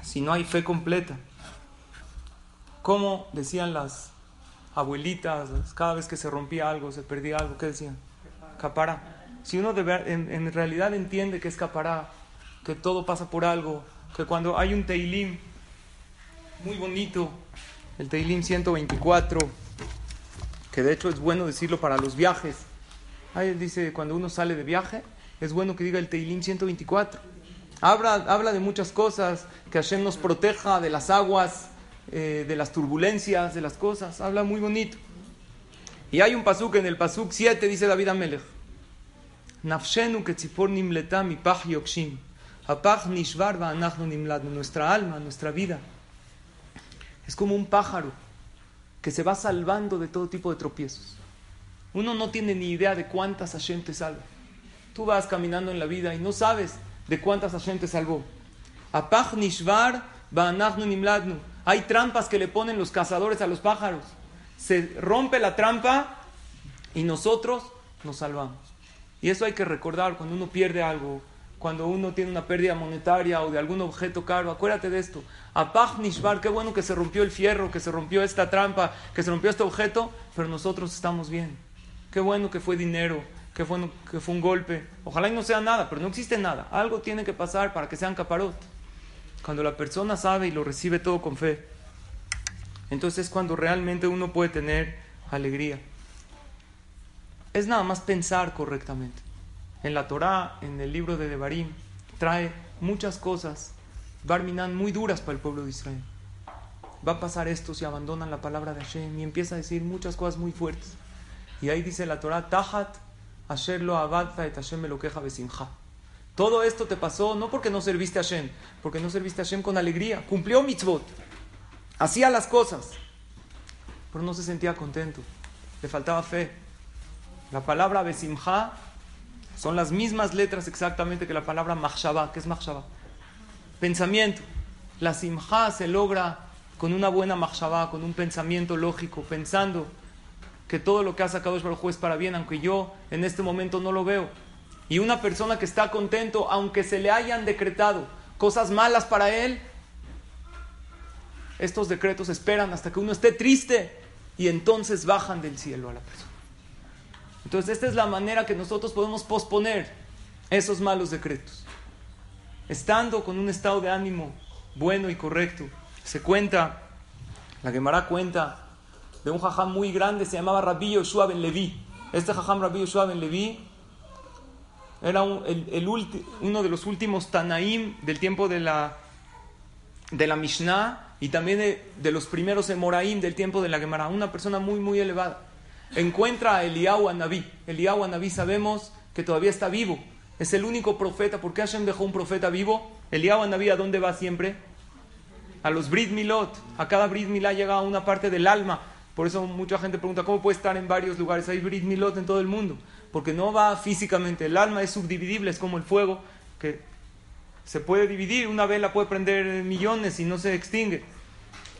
si no hay fe completa. Como decían las abuelitas, cada vez que se rompía algo, se perdía algo, ¿qué decían? capará. Si uno de en, en, realidad entiende que es capará, que todo pasa por algo, que cuando hay un Teilim muy bonito, el Teilim 124, que de hecho es bueno decirlo para los viajes. Ahí dice, cuando uno sale de viaje, es bueno que diga el Teilim 124. Habla, habla de muchas cosas, que Hashem nos proteja de las aguas, eh, de las turbulencias, de las cosas. Habla muy bonito. Y hay un pasuk en el pasuk 7, dice David Amelech. Nafshenu ketzipor nimleta mi pach yokshim. Nuestra alma, nuestra vida, es como un pájaro que se va salvando de todo tipo de tropiezos. Uno no tiene ni idea de cuántas Hashem te salva. Tú vas caminando en la vida y no sabes de cuántas Hashem te salvó. Nimladnu. Hay trampas que le ponen los cazadores a los pájaros se rompe la trampa y nosotros nos salvamos. Y eso hay que recordar cuando uno pierde algo, cuando uno tiene una pérdida monetaria o de algún objeto caro, acuérdate de esto. Apach Nishbar, qué bueno que se rompió el fierro, que se rompió esta trampa, que se rompió este objeto, pero nosotros estamos bien. Qué bueno que fue dinero, que fue, que fue un golpe. Ojalá y no sea nada, pero no existe nada. Algo tiene que pasar para que sean caparot. Cuando la persona sabe y lo recibe todo con fe, entonces es cuando realmente uno puede tener alegría. Es nada más pensar correctamente. En la Torá, en el libro de Devarim, trae muchas cosas, Barminan, muy duras para el pueblo de Israel. Va a pasar esto si abandonan la palabra de Hashem y empieza a decir muchas cosas muy fuertes. Y ahí dice la Torá, Tahat Asher lo abadza et Hashem me lo queja besimcha. Todo esto te pasó no porque no serviste a Hashem, porque no serviste a Hashem con alegría. Cumplió mitzvot. Hacía las cosas. Pero no se sentía contento. Le faltaba fe. La palabra besimcha son las mismas letras exactamente que la palabra machshava. ¿Qué es machshava? Pensamiento. La simcha se logra con una buena machshava, con un pensamiento lógico, pensando que todo lo que ha sacado Baruj es para bien, aunque yo en este momento no lo veo. Y una persona que está contento, aunque se le hayan decretado cosas malas para él, estos decretos esperan hasta que uno esté triste y entonces bajan del cielo a la persona. Entonces esta es la manera que nosotros podemos posponer esos malos decretos. Estando con un estado de ánimo bueno y correcto. Se cuenta, la Gemara cuenta de un jajam muy grande, se llamaba Rabbi Yoshua ben Levi. Este jajam Rabbi Yoshua ben Levi era el, uno de los últimos Tanaim del tiempo de la, de la Mishnah y también de, los primeros Emoraim del tiempo de la Gemara. Una persona muy, muy elevada. Encuentra a Eliyahu Anabí. Eliyahu Anabí sabemos que todavía está vivo. Es el único profeta. ¿Por qué Hashem dejó un profeta vivo? Eliyahu Anabí, ¿a dónde va siempre? A los Brit Milot. A cada Brit Milá llega una parte del alma. Por eso mucha gente pregunta, ¿cómo puede estar en varios lugares? Hay Brit Milot en todo el mundo. Porque no va físicamente. El alma es subdividible, es como el fuego que se puede dividir. Una vela puede prender millones y no se extingue.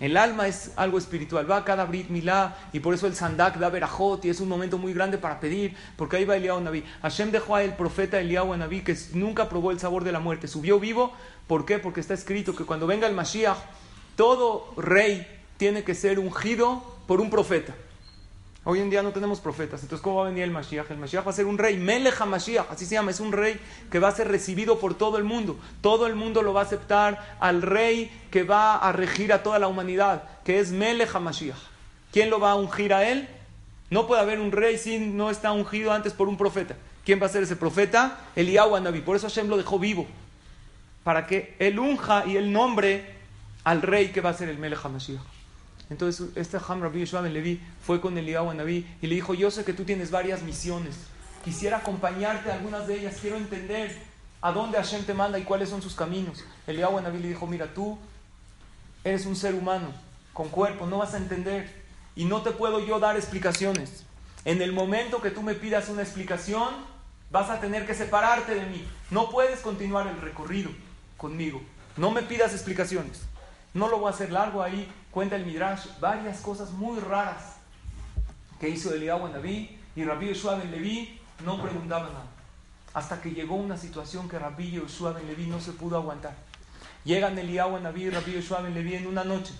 El alma es algo espiritual. Va a cada Brit Milá y por eso el Sandak da Berajot y es un momento muy grande para pedir. Porque ahí va Eliyahu Naví. Hashem dejó a el profeta Eliyahu Naví que nunca probó el sabor de la muerte. Subió vivo. ¿Por qué? Porque está escrito que cuando venga el Mashiach, todo rey tiene que ser ungido por un profeta. Hoy en día no tenemos profetas, entonces ¿cómo va a venir el Mashiach? El Mashiach va a ser un rey, Melech Mashiach, así se llama, es un rey que va a ser recibido por todo el mundo. Todo el mundo lo va a aceptar al rey que va a regir a toda la humanidad, que es Melech Mashiach. ¿Quién lo va a ungir a él? No puede haber un rey si no está ungido antes por un profeta. ¿Quién va a ser ese profeta? Eliyahu Naví. Por eso Hashem lo dejó vivo, para que él unja y él nombre al rey que va a ser el Melech Mashiach. Entonces este Ham Rabbi Yeshua Ben Levi fue con Eliyahu Naví y le dijo, yo sé que tú tienes varias misiones, quisiera acompañarte a algunas de ellas, quiero entender a dónde Hashem te manda y cuáles son sus caminos. Eliyahu Naví le dijo, mira, tú eres un ser humano con cuerpo, no vas a entender y no te puedo yo dar explicaciones. En el momento que tú me pidas una explicación, vas a tener que separarte de mí. No puedes continuar el recorrido conmigo. No me pidas explicaciones. No lo voy a hacer largo ahí cuenta el Midrash varias cosas muy raras que hizo Eliyahu Naví y Rabbi Yeshua ben Levi no preguntaba nada. Hasta que llegó una situación que Rabbi Yeshua ben Levi no se pudo aguantar. Llegan Eliyahu Naví y Rabbi Yeshua ben Levi en una noche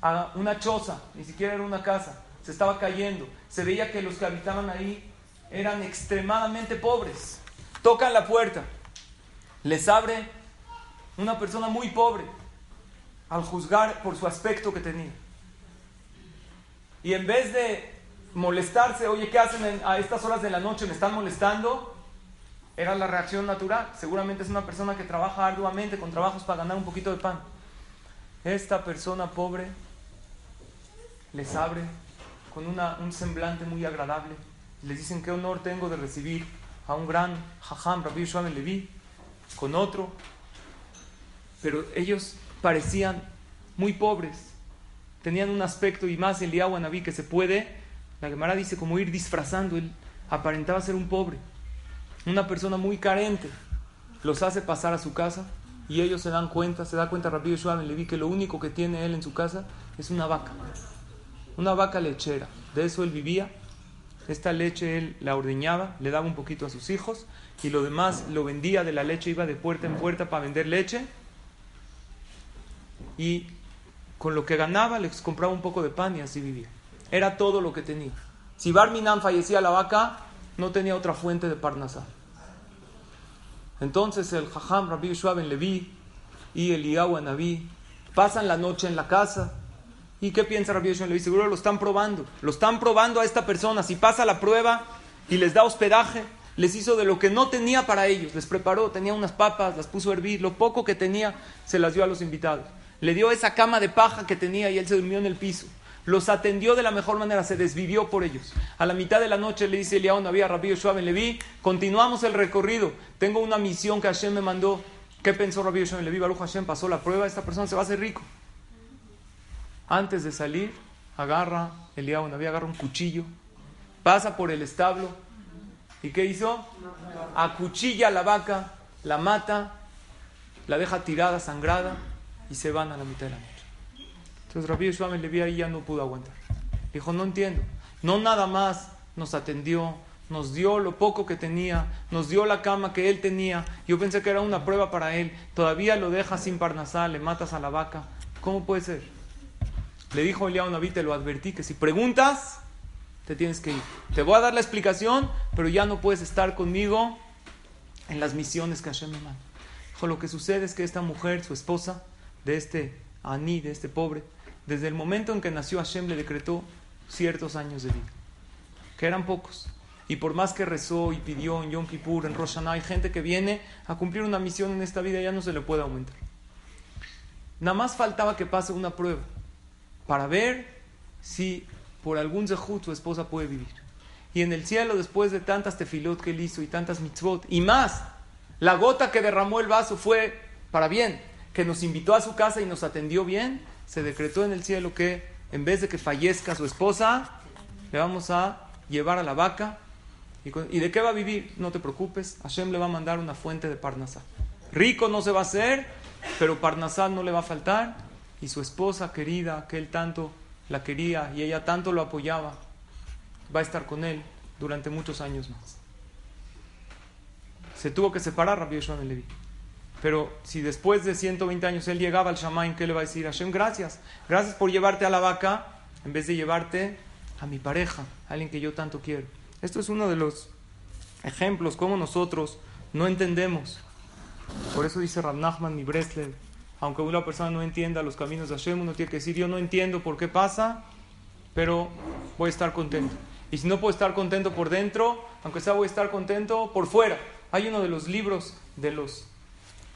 a una choza, ni siquiera era una casa, se estaba cayendo. Se veía que los que habitaban ahí eran extremadamente pobres. Tocan la puerta, les abre una persona muy pobre al juzgar por su aspecto que tenía. Y en vez de molestarse, oye, ¿qué hacen a estas horas de la noche? ¿Me están molestando? Era la reacción natural. Seguramente es una persona que trabaja arduamente con trabajos para ganar un poquito de pan. Esta persona pobre les abre con un semblante muy agradable. Les dicen qué honor tengo de recibir a un gran jajam, Rabbi Shuam Levi, con otro. Pero ellos parecían muy pobres, tenían un aspecto y más el Naví que se puede, la Gemara dice como ir disfrazando, él aparentaba ser un pobre, una persona muy carente, los hace pasar a su casa y ellos se dan cuenta, se da cuenta rápido Yeshua le vi que lo único que tiene él en su casa es una vaca, una vaca lechera, de eso él vivía, esta leche él la ordeñaba, le daba un poquito a sus hijos y lo demás lo vendía de la leche, iba de puerta en puerta para vender leche y con lo que ganaba les compraba un poco de pan y así vivía. Era todo lo que tenía. Si Barminan fallecía la vaca, no tenía otra fuente de Parnasá. Entonces el Jajam Rabbi Yeshua ben Levi y Eliyahu Anabí pasan la noche en la casa. ¿Y qué piensa Rabbi Yeshua ben Levi? Seguro lo están probando. Lo están probando a esta persona. Si pasa la prueba y les da hospedaje, les hizo de lo que no tenía para ellos. Les preparó, tenía unas papas, las puso a hervir. Lo poco que tenía se las dio a los invitados. Le dio esa cama de paja que tenía y él se durmió en el piso. Los atendió de la mejor manera, se desvivió por ellos. A la mitad de la noche le dice Eliyahu Naví a Rabbi Yoshua Ben Levi, continuamos el recorrido. Tengo una misión que Hashem me mandó. ¿Qué pensó Rabbi Yoshua Ben Levi? Baruch Hashem pasó la prueba, esta persona se va a hacer rico. Antes de salir, agarra, Eliyahu Naví agarra un cuchillo, pasa por el establo. ¿Y qué hizo? Acuchilla a la vaca, la mata, la deja tirada, sangrada, y se van a la mitad de la noche. Entonces Rabbi Yeshua Levi ahí ya no pudo aguantar. Dijo, no entiendo. No nada más nos atendió, nos dio lo poco que tenía, nos dio la cama que él tenía. Yo pensé que era una prueba para él. Todavía lo dejas sin parnasal, le matas a la vaca. ¿Cómo puede ser? Le dijo Eliyahu Naví, te lo advertí, que si preguntas, te tienes que ir. Te voy a dar la explicación, pero ya no puedes estar conmigo en las misiones que Hashem me manda. Dijo, lo que sucede es que esta mujer, su esposa, de este Aní, de este pobre, desde el momento en que nació Hashem le decretó ciertos años de vida, que eran pocos. Y por más que rezó y pidió en Yom Kippur, en Rosh hay gente que viene a cumplir una misión en esta vida, ya no se le puede aumentar. Nada más faltaba que pase una prueba para ver si por algún zehut su esposa puede vivir. Y en el cielo, después de tantas tefilot que él hizo y tantas mitzvot, y más, la gota que derramó el vaso fue para bien, que nos invitó a su casa y nos atendió bien, se decretó en el cielo que en vez de que fallezca su esposa, le vamos a llevar a la vaca. ¿Y, de qué va a vivir? No te preocupes, Hashem le va a mandar una fuente de Parnasá. Rico no se va a hacer, pero Parnasá no le va a faltar. Y su esposa querida, que él tanto la quería y ella tanto lo apoyaba, va a estar con él durante muchos años más. Se tuvo que separar Rabbi Yeshua Levi. Pero si después de 120 años él llegaba al Shamaim, ¿qué le va a decir? Hashem, gracias. Gracias por llevarte a la vaca en vez de llevarte a mi pareja, a alguien que yo tanto quiero. Esto es uno de los ejemplos, como nosotros no entendemos. Por eso dice Rab Nachman, Breslev, aunque una persona no entienda los caminos de Hashem, uno tiene que decir, yo no entiendo por qué pasa, pero voy a estar contento. Y si no puedo estar contento por dentro, aunque sea voy a estar contento por fuera. Hay uno de los libros de los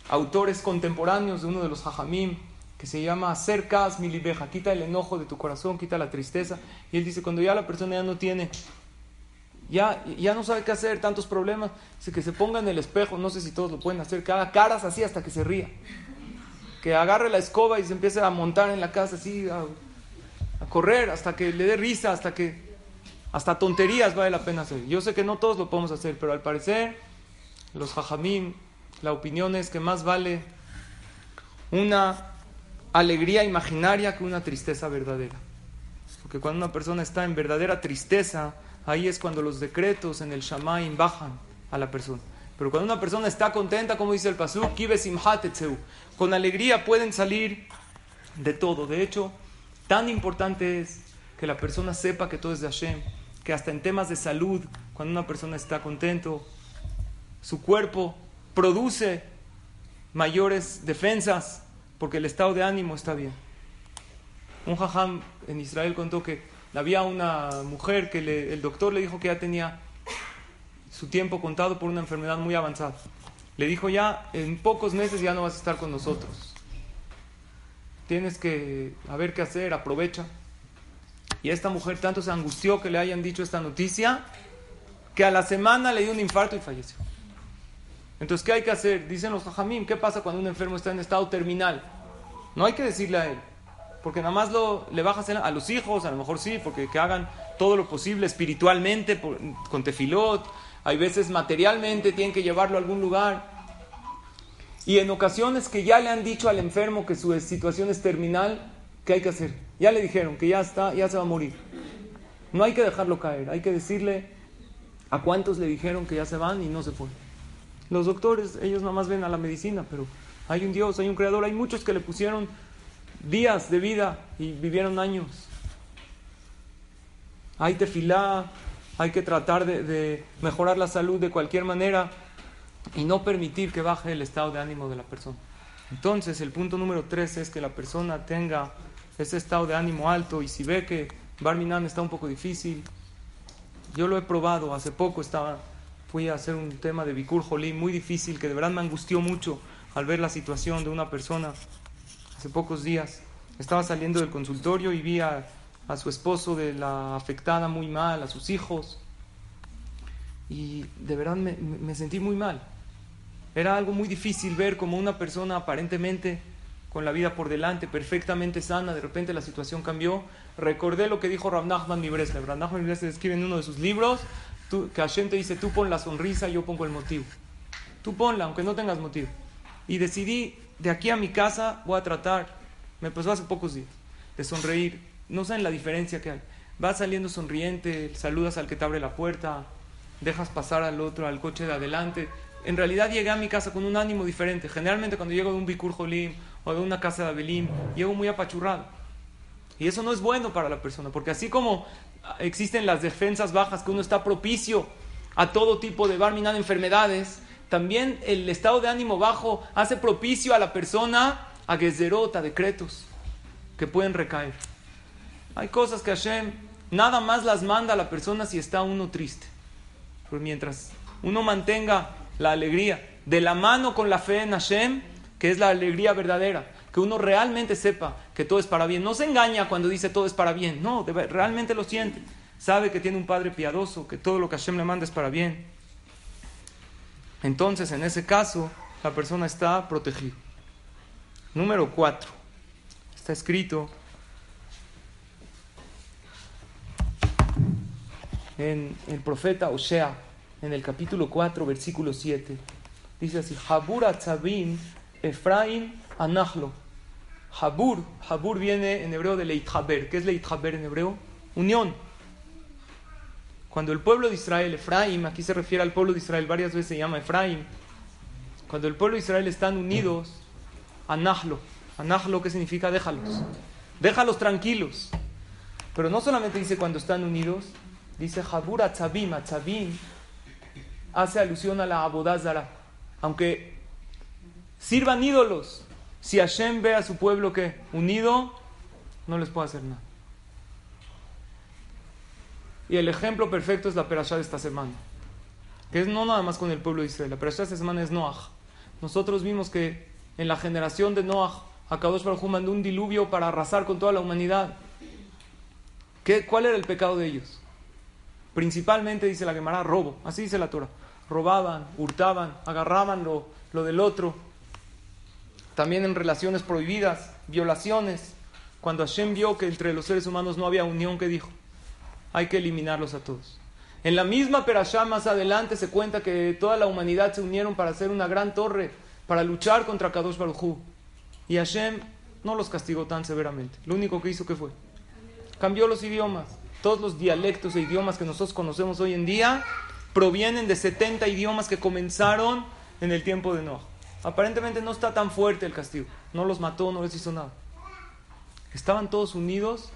autores contemporáneos de uno de los hajamim, que se llama Cercas Milibeja, quita el enojo de tu corazón, quita la tristeza. Y él dice, cuando ya la persona ya no tiene, ya, ya no sabe qué hacer, tantos problemas, que se ponga en el espejo, no sé si todos lo pueden hacer, que haga caras así hasta que se ría. Que agarre la escoba y se empiece a montar en la casa así, a, correr, hasta que le dé risa, hasta que, hasta tonterías vale la pena hacer. Yo sé que no todos lo podemos hacer, pero al parecer los hajamim la opinión es que más vale una alegría imaginaria que una tristeza verdadera. Porque cuando una persona está en verdadera tristeza, ahí es cuando los decretos en el Shamaim bajan a la persona. Pero cuando una persona está contenta, como dice el Pasuk, con alegría pueden salir de todo. De hecho, tan importante es que la persona sepa que todo es de Hashem, que hasta en temas de salud, cuando una persona está contento, su cuerpo produce mayores defensas porque el estado de ánimo está bien. Un jajam en Israel contó que había una mujer que el doctor le dijo que ya tenía su tiempo contado por una enfermedad muy avanzada. Le dijo ya, en pocos meses ya no vas a estar con nosotros. Tienes que a ver qué hacer, aprovecha. Y esta mujer tanto se angustió que le hayan dicho esta noticia que a la semana le dio un infarto y falleció. Entonces, ¿qué hay que hacer? Dicen los jajamim, ¿qué pasa cuando un enfermo está en estado terminal? No hay que decirle a él, porque nada más lo, le bajas a los hijos, a lo mejor sí, porque que hagan todo lo posible espiritualmente, con tefilot, hay veces materialmente tienen que llevarlo a algún lugar. Y en ocasiones que ya le han dicho al enfermo que su situación es terminal, ¿qué hay que hacer? Ya le dijeron que ya está, ya se va a morir. No hay que dejarlo caer, hay que decirle a cuántos le dijeron que ya se van y no se fue. Los doctores, ellos nada más ven a la medicina, pero hay un Dios, hay un creador, hay muchos que le pusieron días de vida y vivieron años. Hay tefilá, hay que tratar de, de, mejorar la salud de cualquier manera y no permitir que baje el estado de ánimo de la persona. Entonces, el punto número tres es que la persona tenga ese estado de ánimo alto y si ve que Barminan está un poco difícil, yo lo he probado, hace poco estaba, fui a hacer un tema de Bikur Jolí muy difícil que de verdad me angustió mucho al ver la situación de una persona hace pocos días. Estaba saliendo del consultorio y vi a, su esposo de la afectada muy mal, a sus hijos. Y de verdad me, sentí muy mal. Era algo muy difícil ver como una persona aparentemente con la vida por delante, perfectamente sana, de repente la situación cambió. Recordé lo que dijo Rav Nachman Mibreslev. Rav Nachman escribe en uno de sus libros tú, que Hashem te dice, tú pon la sonrisa, yo pongo el motivo. Tú ponla, aunque no tengas motivo. Y decidí, de aquí a mi casa voy a tratar, me pasó hace pocos días, de sonreír. No saben la diferencia que hay. Vas saliendo sonriente, saludas al que te abre la puerta, dejas pasar al otro, al coche de adelante en realidad llegué a mi casa con un ánimo diferente. Generalmente cuando llego de un Bikur Jolim o de una casa de Abelim, llego muy apachurrado. Y eso no es bueno para la persona, porque así como existen las defensas bajas, que uno está propicio a todo tipo de barminan enfermedades, también el estado de ánimo bajo hace propicio a la persona a gezerot, decretos que pueden recaer. Hay cosas que Hashem nada más las manda a la persona si está uno triste. Pero mientras uno mantenga la alegría, de la mano con la fe en Hashem, que es la alegría verdadera, que uno realmente sepa que todo es para bien. No se engaña cuando dice todo es para bien, no, realmente lo siente. Sabe que tiene un padre piadoso, que todo lo que Hashem le manda es para bien. Entonces, en ese caso, la persona está protegida. Número 4. Está escrito en el profeta Osea en el capítulo 4, versículo 7. Dice así, Habur Atzabim Efraim Anachlo. Habur, Habur viene en hebreo de Leithaber. ¿Qué es Leithaber en hebreo? Unión. Cuando el pueblo de Israel, Efraim, aquí se refiere al pueblo de Israel, varias veces se llama Efraim. Cuando el pueblo de Israel están unidos, Anachlo. Anachlo, ¿qué significa? Déjalos. Déjalos tranquilos. Pero no solamente dice cuando están unidos, dice Habur Atzabim. Atzabim hace alusión a la abodázara. Aunque sirvan ídolos, si Hashem ve a su pueblo que unido, no les puede hacer nada. Y el ejemplo perfecto es la perashá de esta semana. Que es no nada más con el pueblo de Israel. La perashá de esta semana es Noach. Nosotros vimos que en la generación de Noach, Akadosh Baruj mandó un diluvio para arrasar con toda la humanidad. ¿Qué, ¿Cuál era el pecado de ellos? Principalmente, dice la Gemara, robo. Así dice la Torah robaban, hurtaban, agarraban lo, lo del otro. También en relaciones prohibidas, violaciones. Cuando Hashem vio que entre los seres humanos no había unión, ¿qué dijo? Hay que eliminarlos a todos. En la misma Perashá más adelante se cuenta que toda la humanidad se unieron para hacer una gran torre, para luchar contra Kadosh Baruj Y Hashem no los castigó tan severamente. Lo único que hizo que fue cambió los idiomas. Todos los dialectos e idiomas que nosotros conocemos hoy en día provienen de 70 idiomas que comenzaron en el tiempo de Noah. Aparentemente no está tan fuerte el castigo. No los mató, no les hizo nada. Estaban todos unidos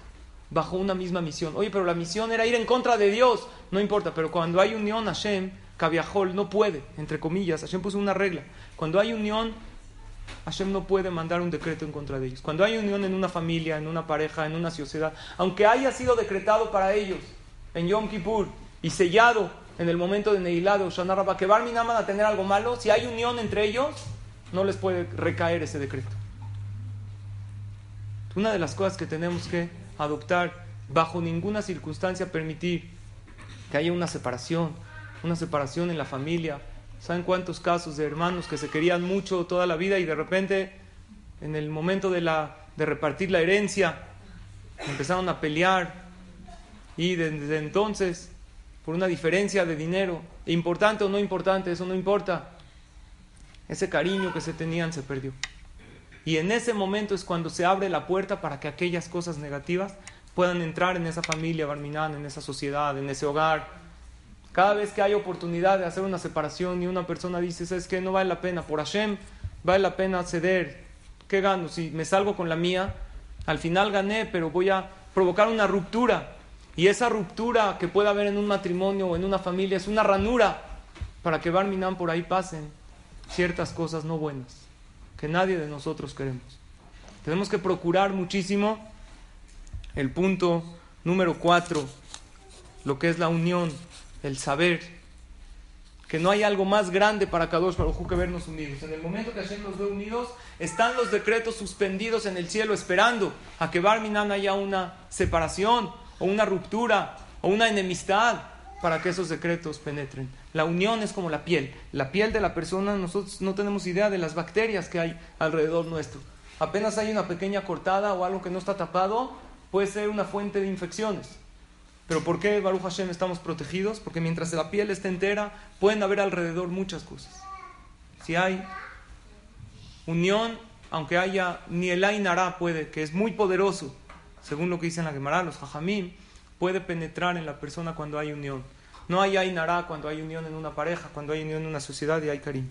bajo una misma misión. Oye, pero la misión era ir en contra de Dios. No importa, pero cuando hay unión, Hashem, Kaviahol, no puede, entre comillas. Hashem puso una regla. Cuando hay unión, Hashem no puede mandar un decreto en contra de ellos. Cuando hay unión en una familia, en una pareja, en una sociedad, aunque haya sido decretado para ellos en Yom Kippur y sellado en el momento de Neilá de Rabba, que Barminan van a tener algo malo, si hay unión entre ellos, no les puede recaer ese decreto. Una de las cosas que tenemos que adoptar, bajo ninguna circunstancia permitir que haya una separación, una separación en la familia. ¿Saben cuántos casos de hermanos que se querían mucho toda la vida y de repente, en el momento de, la, de repartir la herencia, empezaron a pelear y desde entonces por una diferencia de dinero, importante o no importante, eso no importa. Ese cariño que se tenían se perdió. Y en ese momento es cuando se abre la puerta para que aquellas cosas negativas puedan entrar en esa familia Barminan, en esa sociedad, en ese hogar. Cada vez que hay oportunidad de hacer una separación y una persona dice, ¿sabes qué? No vale la pena, por Hashem vale la pena ceder. ¿Qué gano? Si me salgo con la mía, al final gané, pero voy a provocar una ruptura. Y esa ruptura que pueda haber en un matrimonio o en una familia es una ranura para que Barminan por ahí pasen ciertas cosas no buenas que nadie de nosotros queremos. Tenemos que procurar muchísimo el punto número cuatro, lo que es la unión el saber que no hay algo más grande para Kadosh Baruj que vernos unidos. En el momento que Hashem nos ve unidos, están los decretos suspendidos en el cielo esperando a que Barminan haya una separación o una ruptura o una enemistad para que esos decretos penetren. La unión es como la piel. La piel de la persona, nosotros no tenemos idea de las bacterias que hay alrededor nuestro. Apenas hay una pequeña cortada o algo que no está tapado, puede ser una fuente de infecciones. Pero ¿por qué Baruch Hashem estamos protegidos? Porque mientras la piel esté entera, pueden haber alrededor muchas cosas. Si hay unión, aunque haya ni el Ainara puede, que es muy poderoso, según lo que dicen la Gemara, los Jajamim, puede penetrar en la persona cuando hay unión. No hay Ainara cuando hay unión en una pareja, cuando hay unión en una sociedad y hay cariño.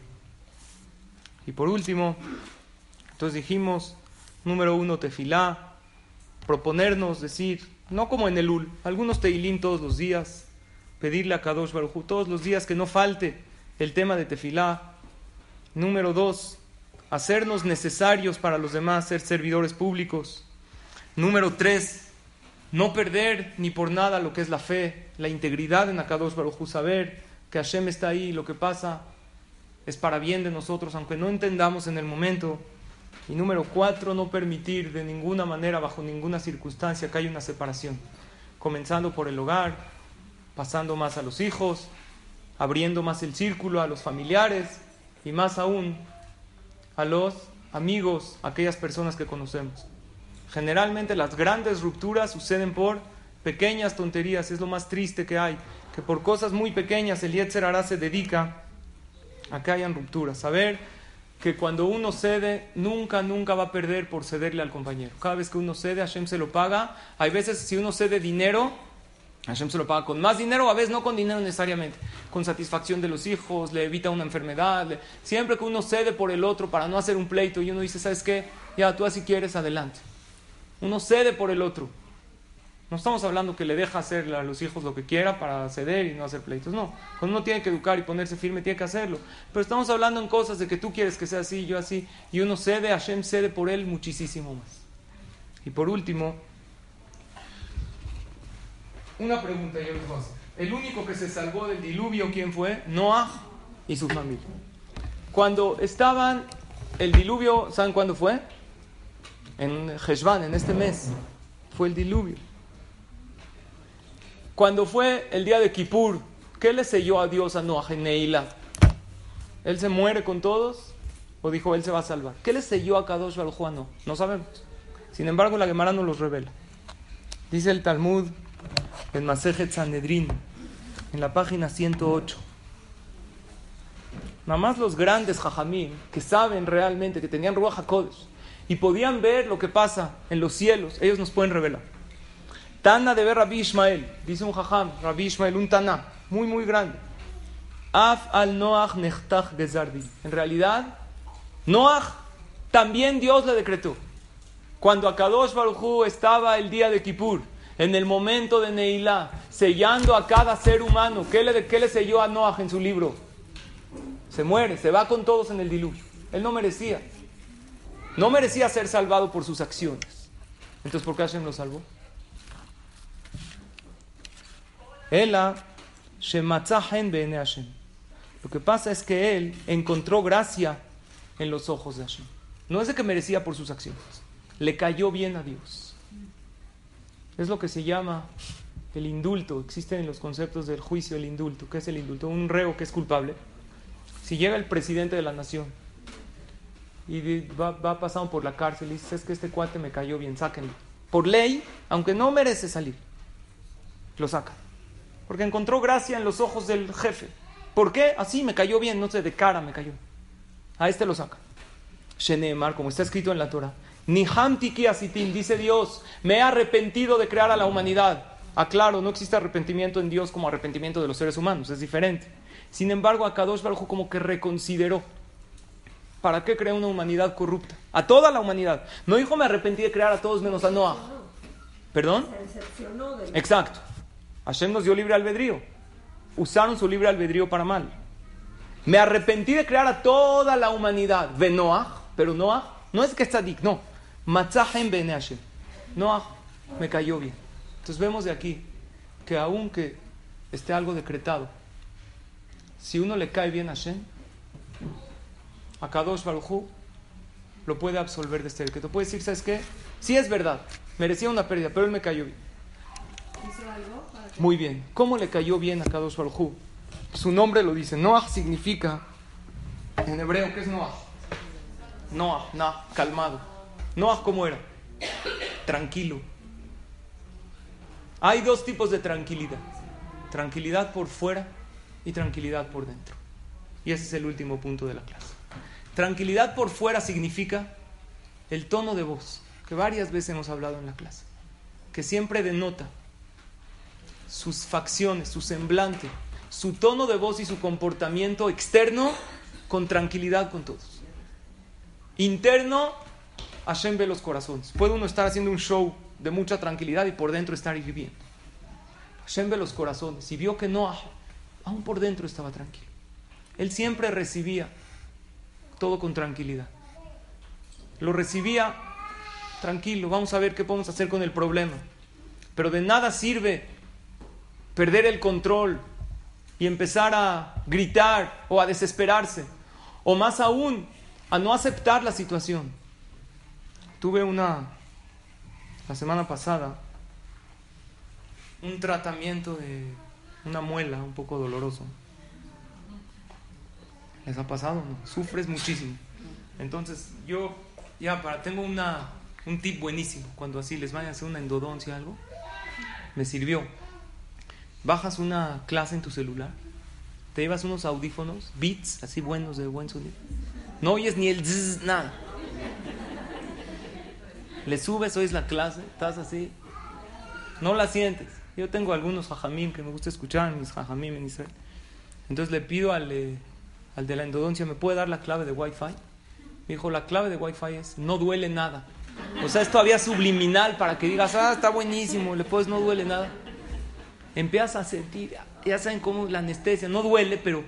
Y por último, entonces dijimos, número uno, tefilá, proponernos decir, no como en el Ul, algunos teilín todos los días, pedirle a Kadosh Baruj todos los días que no falte el tema de tefilá. Número dos, hacernos necesarios para los demás, ser servidores públicos. Número tres, no perder ni por nada lo que es la fe, la integridad en Akadosh Baruj saber que Hashem está ahí, lo que pasa es para bien de nosotros, aunque no entendamos en el momento. Y número cuatro, no permitir de ninguna manera, bajo ninguna circunstancia, que haya una separación. Comenzando por el hogar, pasando más a los hijos, abriendo más el círculo a los familiares y más aún a los amigos, aquellas personas que conocemos. Generalmente las grandes rupturas suceden por pequeñas tonterías, es lo más triste que hay, que por cosas muy pequeñas el Yetzer Hará se dedica a que hayan rupturas. Saber que cuando uno cede, nunca, nunca va a perder por cederle al compañero. Cada vez que uno cede, Hashem se lo paga. Hay veces, si uno cede dinero, Hashem se lo paga con más dinero, a veces no con dinero necesariamente, con satisfacción de los hijos, le evita una enfermedad. Siempre que uno cede por el otro para no hacer un pleito y uno dice, ¿sabes qué? Ya, tú así quieres, adelante. Uno cede por el otro. No estamos hablando que le deja hacer a los hijos lo que quiera para ceder y no hacer pleitos. No. Cuando uno tiene que educar y ponerse firme, tiene que hacerlo. Pero estamos hablando en cosas de que tú quieres que sea así, yo así. Y uno cede, Hashem cede por él muchísimo más. Y por último, una pregunta yo les hacer. El único que se salvó del diluvio, ¿quién fue? Noah y su familia. Cuando estaban, el diluvio, ¿saben cuándo fue? En Heshvan, en este mes, fue el diluvio. Cuando fue el día de Kippur, ¿qué le selló a Dios a Noah Neila? ¿Él se muere con todos? ¿O dijo él se va a salvar? ¿Qué le selló a Kadosh Baruj No, no sabemos. Sin embargo, la Gemara no los revela. Dice el Talmud en Masejet Sanedrin, en la página 108. Nada más los grandes jajamín que saben realmente que tenían Ruach y podían ver lo que pasa en los cielos, ellos nos pueden revelar. Tana de ver Rabbi Ishmael, dice un jajam, Rabbi Ishmael, un Tana, muy, muy grande. Af al Noach nechtach gezardi. En realidad, Noach también Dios le decretó. Cuando Akadosh Baruchu estaba el día de Kippur, en el momento de Neilá, sellando a cada ser humano, ¿qué le, qué le selló a Noach en su libro? Se muere, se va con todos en el diluvio. Él no merecía. No merecía ser salvado por sus acciones. Entonces, ¿por qué Hashem lo salvó? Ela Hashem. Lo que pasa es que él encontró gracia en los ojos de Hashem. No es de que merecía por sus acciones. Le cayó bien a Dios. Es lo que se llama el indulto. Existen en los conceptos del juicio el indulto. ¿Qué es el indulto? Un reo que es culpable. Si llega el presidente de la nación y va, va pasando por la cárcel y dice, es que este cuate me cayó bien, sáquenlo. Por ley, aunque no merece salir, lo saca porque encontró gracia en los ojos del jefe. ¿Por qué? Así me cayó bien, no sé, de cara me cayó. A este lo saca. Shenemar, como está escrito en la Torah. Ni Hamtiki Asitim, dice Dios, me he arrepentido de crear a la humanidad. Aclaro, no existe arrepentimiento en Dios como arrepentimiento de los seres humanos, es diferente. Sin embargo, Akadosh Baruj como que reconsideró. ¿Para qué creó una humanidad corrupta? A toda la humanidad. No dijo me arrepentí de crear a todos menos a Noah. ¿Perdón? Exacto. Hashem nos dio libre albedrío. Usaron su libre albedrío para mal. Me arrepentí de crear a toda la humanidad. Ve Noah, pero Noah no es que está digno. no. Bene Hashem. Noah me cayó bien. Entonces vemos de aquí que aunque esté algo decretado, si uno le cae bien a Hashem, a Kadosh Baruj lo puede absolver de este decreto. Puede decir, ¿sabes qué? Sí es verdad, merecía una pérdida, pero él me cayó bien. Muy bien. ¿Cómo le cayó bien a Kadosh Baruj Su nombre lo dice. Noah significa, en hebreo, ¿qué es Noah? Noah, Noah, calmado. Noah, ¿cómo era? Tranquilo. Hay dos tipos de tranquilidad. Tranquilidad por fuera y tranquilidad por dentro. Y ese es el último punto de la clase. Tranquilidad por fuera significa el tono de voz, que varias veces hemos hablado en la clase, que siempre denota sus facciones, su semblante, su tono de voz y su comportamiento externo con tranquilidad con todos. Interno, Hashem ve los corazones. Puede uno estar haciendo un show de mucha tranquilidad y por dentro estar viviendo. Hashem ve los corazones y vio que no, aún por dentro estaba tranquilo. Él siempre recibía todo con tranquilidad. Lo recibía tranquilo, vamos a ver qué podemos hacer con el problema. Pero de nada sirve perder el control y empezar a gritar o a desesperarse, o más aún, a no aceptar la situación. Tuve una la semana pasada un tratamiento de una muela un poco doloroso. ¿Les ha pasado? Sufres muchísimo. Entonces, yo ya para tengo una un tip buenísimo cuando así les vayan a hacer una endodoncia o algo. Me sirvió. Bajas una clase en tu celular, te llevas unos audífonos, beats así buenos de buen sonido. No oyes ni el zzz, nada. Le subes, oyes la clase, estás así, no la sientes. Yo tengo algunos jajamim que me gusta escuchar, mis jajamim en Israel. Entonces le pido al, eh, al de la endodoncia, ¿me puede dar la clave de Wi-Fi? Me dijo, la clave de Wi-Fi es, no duele nada. O sea, es todavía subliminal para que digas, ah, está buenísimo, le puedes, no duele nada. Empiezas a sentir, ya saben cómo la anestesia, no duele, pero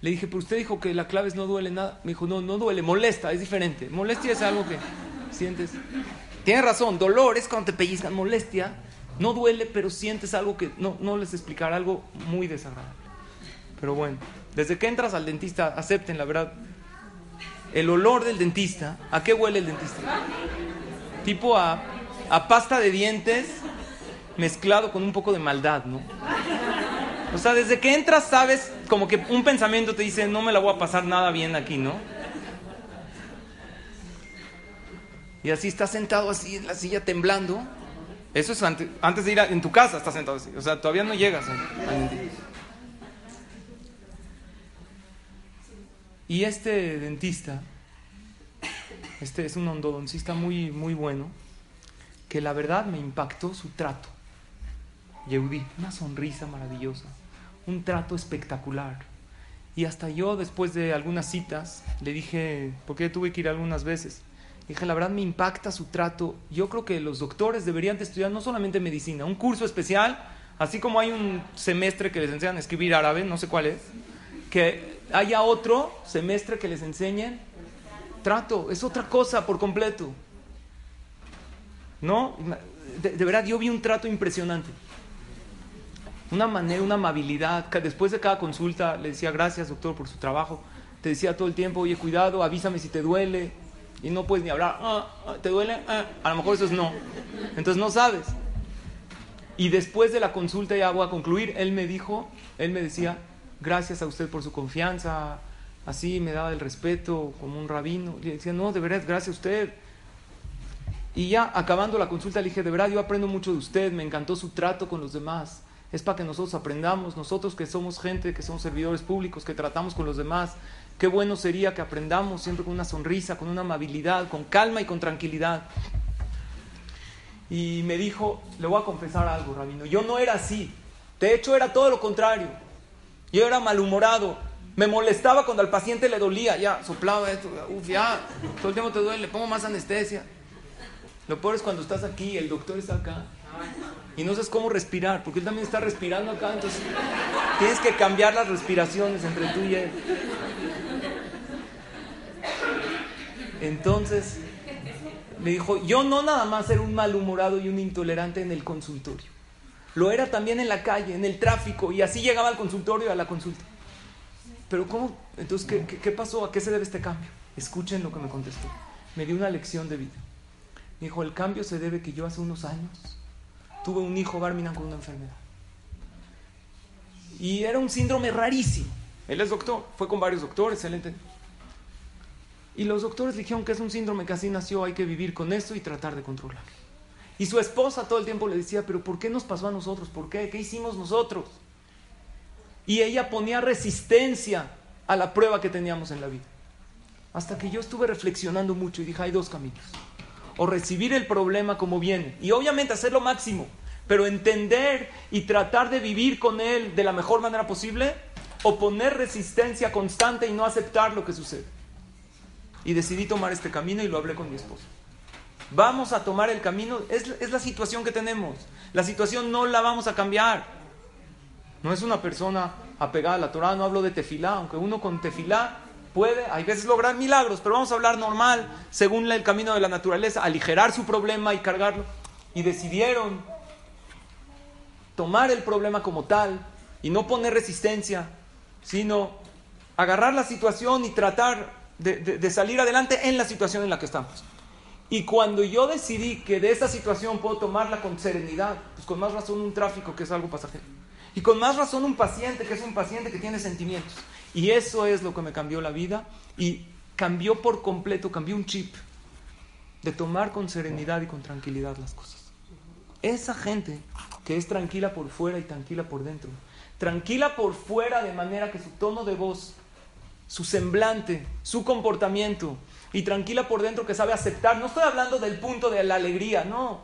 le dije, pero usted dijo que la clave es no duele nada. Me dijo, no, no duele, molesta, es diferente. Molestia es algo que sientes. Tienes razón, dolor es cuando te pellizcan, molestia. No duele, pero sientes algo que no, no les explicará, algo muy desagradable. Pero bueno, desde que entras al dentista, acepten la verdad. El olor del dentista, ¿a qué huele el dentista? Tipo a, a pasta de dientes mezclado con un poco de maldad, ¿no? O sea, desde que entras sabes, como que un pensamiento te dice, no me la voy a pasar nada bien aquí, ¿no? Y así estás sentado así en la silla temblando. Eso es antes, de ir en tu casa, estás sentado así. O sea, todavía no llegas. Y este dentista, este es un ondodoncista muy, muy bueno, que la verdad me impactó su trato. Yehudi, una sonrisa maravillosa un trato espectacular. Y hasta yo, después de algunas citas, le dije, porque tuve que ir algunas veces, dije, la verdad me impacta su trato. Yo creo que los doctores deberían de estudiar no solamente medicina, un curso especial, así como hay un semestre que les enseñan a escribir árabe, no sé cuál es, que haya otro semestre que les enseñen trato, es otra cosa por completo. ¿No? De, verdad, yo vi un trato impresionante una manera, una amabilidad. Después de cada consulta le decía gracias doctor por su trabajo. Te decía todo el tiempo, oye, cuidado, avísame si te duele. Y no puedes ni hablar, ah, ah, ¿te duele? Ah, a lo mejor eso es no. Entonces no sabes. Y después de la consulta, ya voy a concluir, él me dijo, él me decía, gracias a usted por su confianza, así me daba el respeto como un rabino. Y decía, no, de verdad, gracias a usted. Y ya acabando la consulta le dije, de verdad, yo aprendo mucho de usted, me encantó su trato con los demás es para que nosotros aprendamos, nosotros que somos gente, que somos servidores públicos, que tratamos con los demás, qué bueno sería que aprendamos siempre con una sonrisa, con una amabilidad, con calma y con tranquilidad. y me dijo, le voy a confesar algo, rabino, yo no era así, de hecho era todo lo contrario, yo era malhumorado, me molestaba cuando al paciente le dolía, ya, soplaba esto, uff, ya, todo el tiempo te duele, le pongo más anestesia. Lo peor es cuando estás aquí, el doctor está acá, y no sabes cómo respirar, porque él también está respirando acá, entonces tienes que cambiar las respiraciones entre tú y él. Entonces, me dijo, yo no nada más era un malhumorado y un intolerante en el consultorio. Lo era también en la calle, en el tráfico, y así llegaba al consultorio a la consulta. Pero ¿cómo? Entonces, ¿qué, pasó? ¿A qué se debe este cambio? Escuchen lo que me contestó. Me dio una lección de vida. Me dijo, el cambio se debe que yo hace unos años tuve un hijo Barminan con una enfermedad. Y era un síndrome rarísimo. Él es doctor, fue con varios doctores, entendió. Y los doctores dijeron que es un síndrome que así nació, hay que vivir con esto y tratar de controlarlo. Y su esposa todo el tiempo le decía, pero ¿por qué nos pasó a nosotros? ¿Por qué? ¿Qué hicimos nosotros? Y ella ponía resistencia a la prueba que teníamos en la vida. Hasta que yo estuve reflexionando mucho y dije, hay dos caminos. O recibir el problema como viene. Y obviamente hacer lo máximo. Pero entender y tratar de vivir con él de la mejor manera posible. O poner resistencia constante y no aceptar lo que sucede y decidí tomar este camino y lo hablé con mi esposa. Vamos a tomar el camino, es, es, la situación que tenemos. La situación no la vamos a cambiar. No es una persona apegada a la Torah, no hablo de tefilá, aunque uno con tefilá puede, hay veces lograr milagros, pero vamos a hablar normal, según el camino de la naturaleza, aligerar su problema y cargarlo. Y decidieron tomar el problema como tal y no poner resistencia, sino agarrar la situación y tratar de, salir adelante en la situación en la que estamos. Y cuando yo decidí que de esta situación puedo tomarla con serenidad, pues con más razón un tráfico que es algo pasajero. Y con más razón un paciente que es un paciente que tiene sentimientos. Y eso es lo que me cambió la vida y cambió por completo, cambió un chip de tomar con serenidad y con tranquilidad las cosas. Esa gente que es tranquila por fuera y tranquila por dentro, tranquila por fuera de manera que su tono de voz su semblante, su comportamiento y tranquila por dentro que sabe aceptar. No estoy hablando del punto de la alegría, no.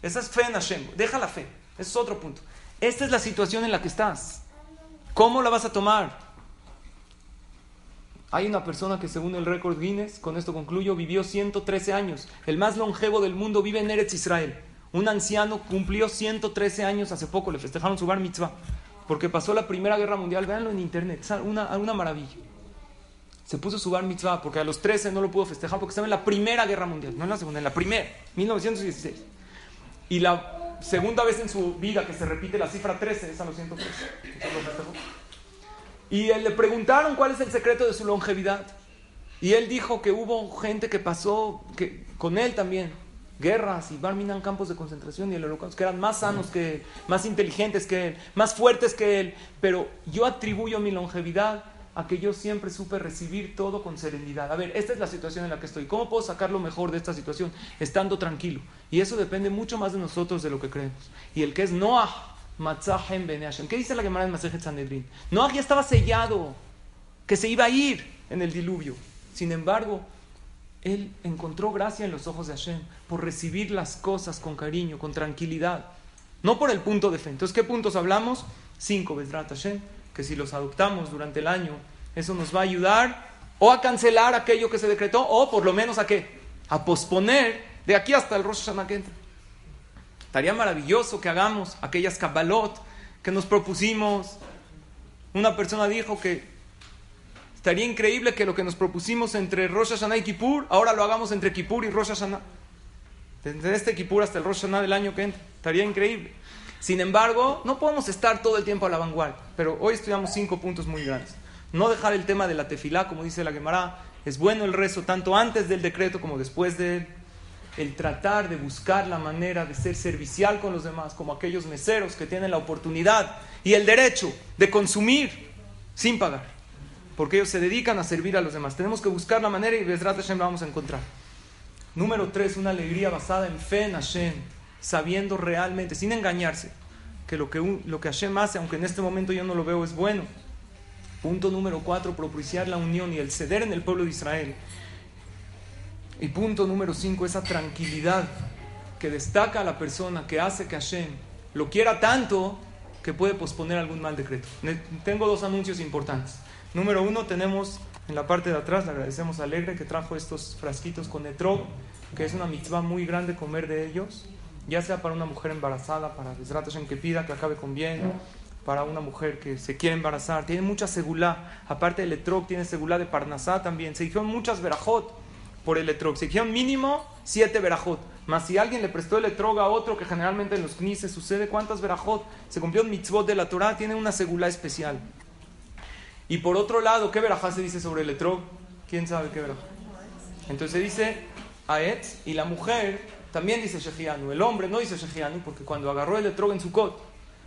Esa es fe en Hashem. Deja la fe. Es otro punto. Esta es la situación en la que estás. ¿Cómo la vas a tomar? Hay una persona que según el récord Guinness, con esto concluyo, vivió 113 años. El más longevo del mundo vive en Eretz Israel. Un anciano cumplió 113 años hace poco, le festejaron su bar mitzvah, porque pasó la Primera Guerra Mundial. Véanlo en internet, una, una maravilla se puso su bar mitzvah porque a los 13 no lo pudo festejar porque estaba en la Primera Guerra Mundial, no en la Segunda, en la Primera, 1916. Y la segunda vez en su vida que se repite la cifra 13 es a los 113. Y le preguntaron cuál es el secreto de su longevidad. Y él dijo que hubo gente que pasó que, con él también, guerras y barminan campos de concentración y el holocausto, que eran más sanos que él, más inteligentes que él, más fuertes que él. Pero yo atribuyo mi longevidad a que yo siempre supe recibir todo con serenidad. A ver, esta es la situación en la que estoy. ¿Cómo puedo sacar lo mejor de esta situación? Estando tranquilo. Y eso depende mucho más de nosotros de lo que creemos. Y el que es Noah, Matzahem Ben ¿Qué dice la Gemara en Masejet Sanedrin? Noah ya estaba sellado, que se iba a ir en el diluvio. Sin embargo, él encontró gracia en los ojos de Hashem por recibir las cosas con cariño, con tranquilidad. No por el punto de fe. Entonces, ¿qué puntos hablamos? Cinco, Bedrat Hashem que si los adoptamos durante el año, eso nos va a ayudar o a cancelar aquello que se decretó o por lo menos a qué? A posponer de aquí hasta el Rosh Hashanah que entra. Estaría maravilloso que hagamos aquellas Kabbalot que nos propusimos. Una persona dijo que estaría increíble que lo que nos propusimos entre Rosh Hashanah y Kippur, ahora lo hagamos entre Kippur y Rosh Hashanah. Desde este Kippur hasta el Rosh Hashanah del año que entra. Estaría increíble. Sin embargo, no podemos estar todo el tiempo a la vanguardia, pero hoy estudiamos cinco puntos muy grandes. No dejar el tema de la tefilá, como dice la Gemara, es bueno el rezo tanto antes del decreto como después de él. El tratar de buscar la manera de ser servicial con los demás, como aquellos meseros que tienen la oportunidad y el derecho de consumir sin pagar, porque ellos se dedican a servir a los demás. Tenemos que buscar la manera y Besrat Hashem la vamos a encontrar. Número tres, una alegría basada en fe en Hashem sabiendo realmente, sin engañarse, que lo que, lo que Hashem hace, aunque en este momento yo no lo veo, es bueno. Punto número cuatro, propiciar la unión y el ceder en el pueblo de Israel. Y punto número cinco, esa tranquilidad que destaca a la persona, que hace que Hashem lo quiera tanto que puede posponer algún mal decreto. Tengo dos anuncios importantes. Número uno, tenemos en la parte de atrás, le agradecemos a Alegre que trajo estos frasquitos con etrog, que es una mitzvah muy grande comer de ellos, ya sea para una mujer embarazada, para en que pida que acabe con bien, para una mujer que se quiere embarazar. Tiene mucha segulá, aparte del etrog, tiene segulá de parnasá también. Se dijeron muchas verajot por el etrog, se dijeron mínimo siete verajot. Más si alguien le prestó el etrog a otro, que generalmente en los knis sucede, ¿cuántas verajot? Se cumplió un mitzvot de la Torah, tiene una segulá especial. Y por otro lado, ¿qué verajá se dice sobre el etrog? ¿Quién sabe qué verajá? Entonces se dice Aetz y la mujer también dice Shechianu. El hombre no dice Shechianu porque cuando agarró el etrog en su cot,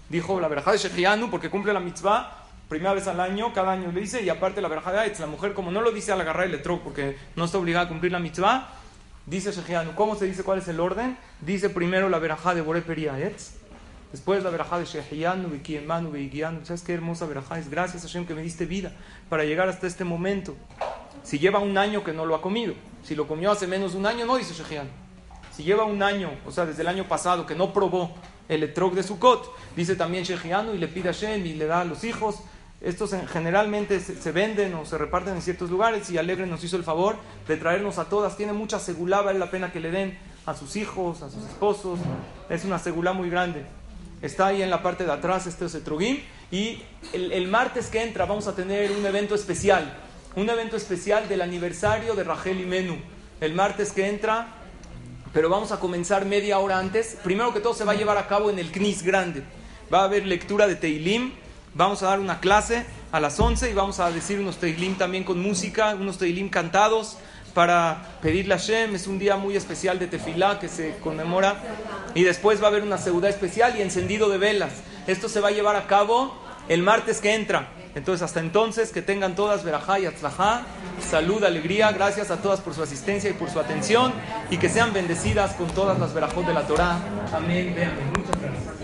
dijo la verajá de Shechianu porque cumple la mitzvah primera vez al año, cada año le dice, y aparte la verajá de Aetz. La mujer, como no lo dice al agarrar el etrog porque no está obligada a cumplir la mitzvah, Dice Shejianu, ¿cómo se dice cuál es el orden? Dice primero la verajá de Boreperi Aetz, después la verajá de Shejianu, Vikiemanu, Vigianu. ¿Sabes qué hermosa verajá es? Gracias Hashem que me diste vida para llegar hasta este momento. Si lleva un año que no lo ha comido, si lo comió hace menos de un año, no dice Shejianu. Si lleva un año, o sea, desde el año pasado, que no probó el etrog de Sukkot, dice también Shejianu y le pide a Hashem y le da a los hijos estos generalmente se, venden o se reparten en ciertos lugares y Alegre nos hizo el favor de traernos a todas. Tiene mucha segulá, vale la pena que le den a sus hijos, a sus esposos. Es una segulá muy grande. Está ahí en la parte de atrás este Osetrugim. Y el, martes que entra vamos a tener un evento especial. Un evento especial del aniversario de Rachel y Menú. El martes que entra, pero vamos a comenzar media hora antes. Primero que todo se va a llevar a cabo en el CNIS grande. Va a haber lectura de Teilim Vamos a dar una clase a las 11 y vamos a decir unos teilim también con música, unos teilim cantados para pedirle a Shem. Es un día muy especial de tefilá que se conmemora. Y después va a haber una seudá especial y encendido de velas. Esto se va a llevar a cabo el martes que entra. Entonces, hasta entonces, que tengan todas verajá y atzlajá, salud, alegría, gracias a todas por su asistencia y por su atención, y que sean bendecidas con todas las verajot de la Torah. Amén, amén.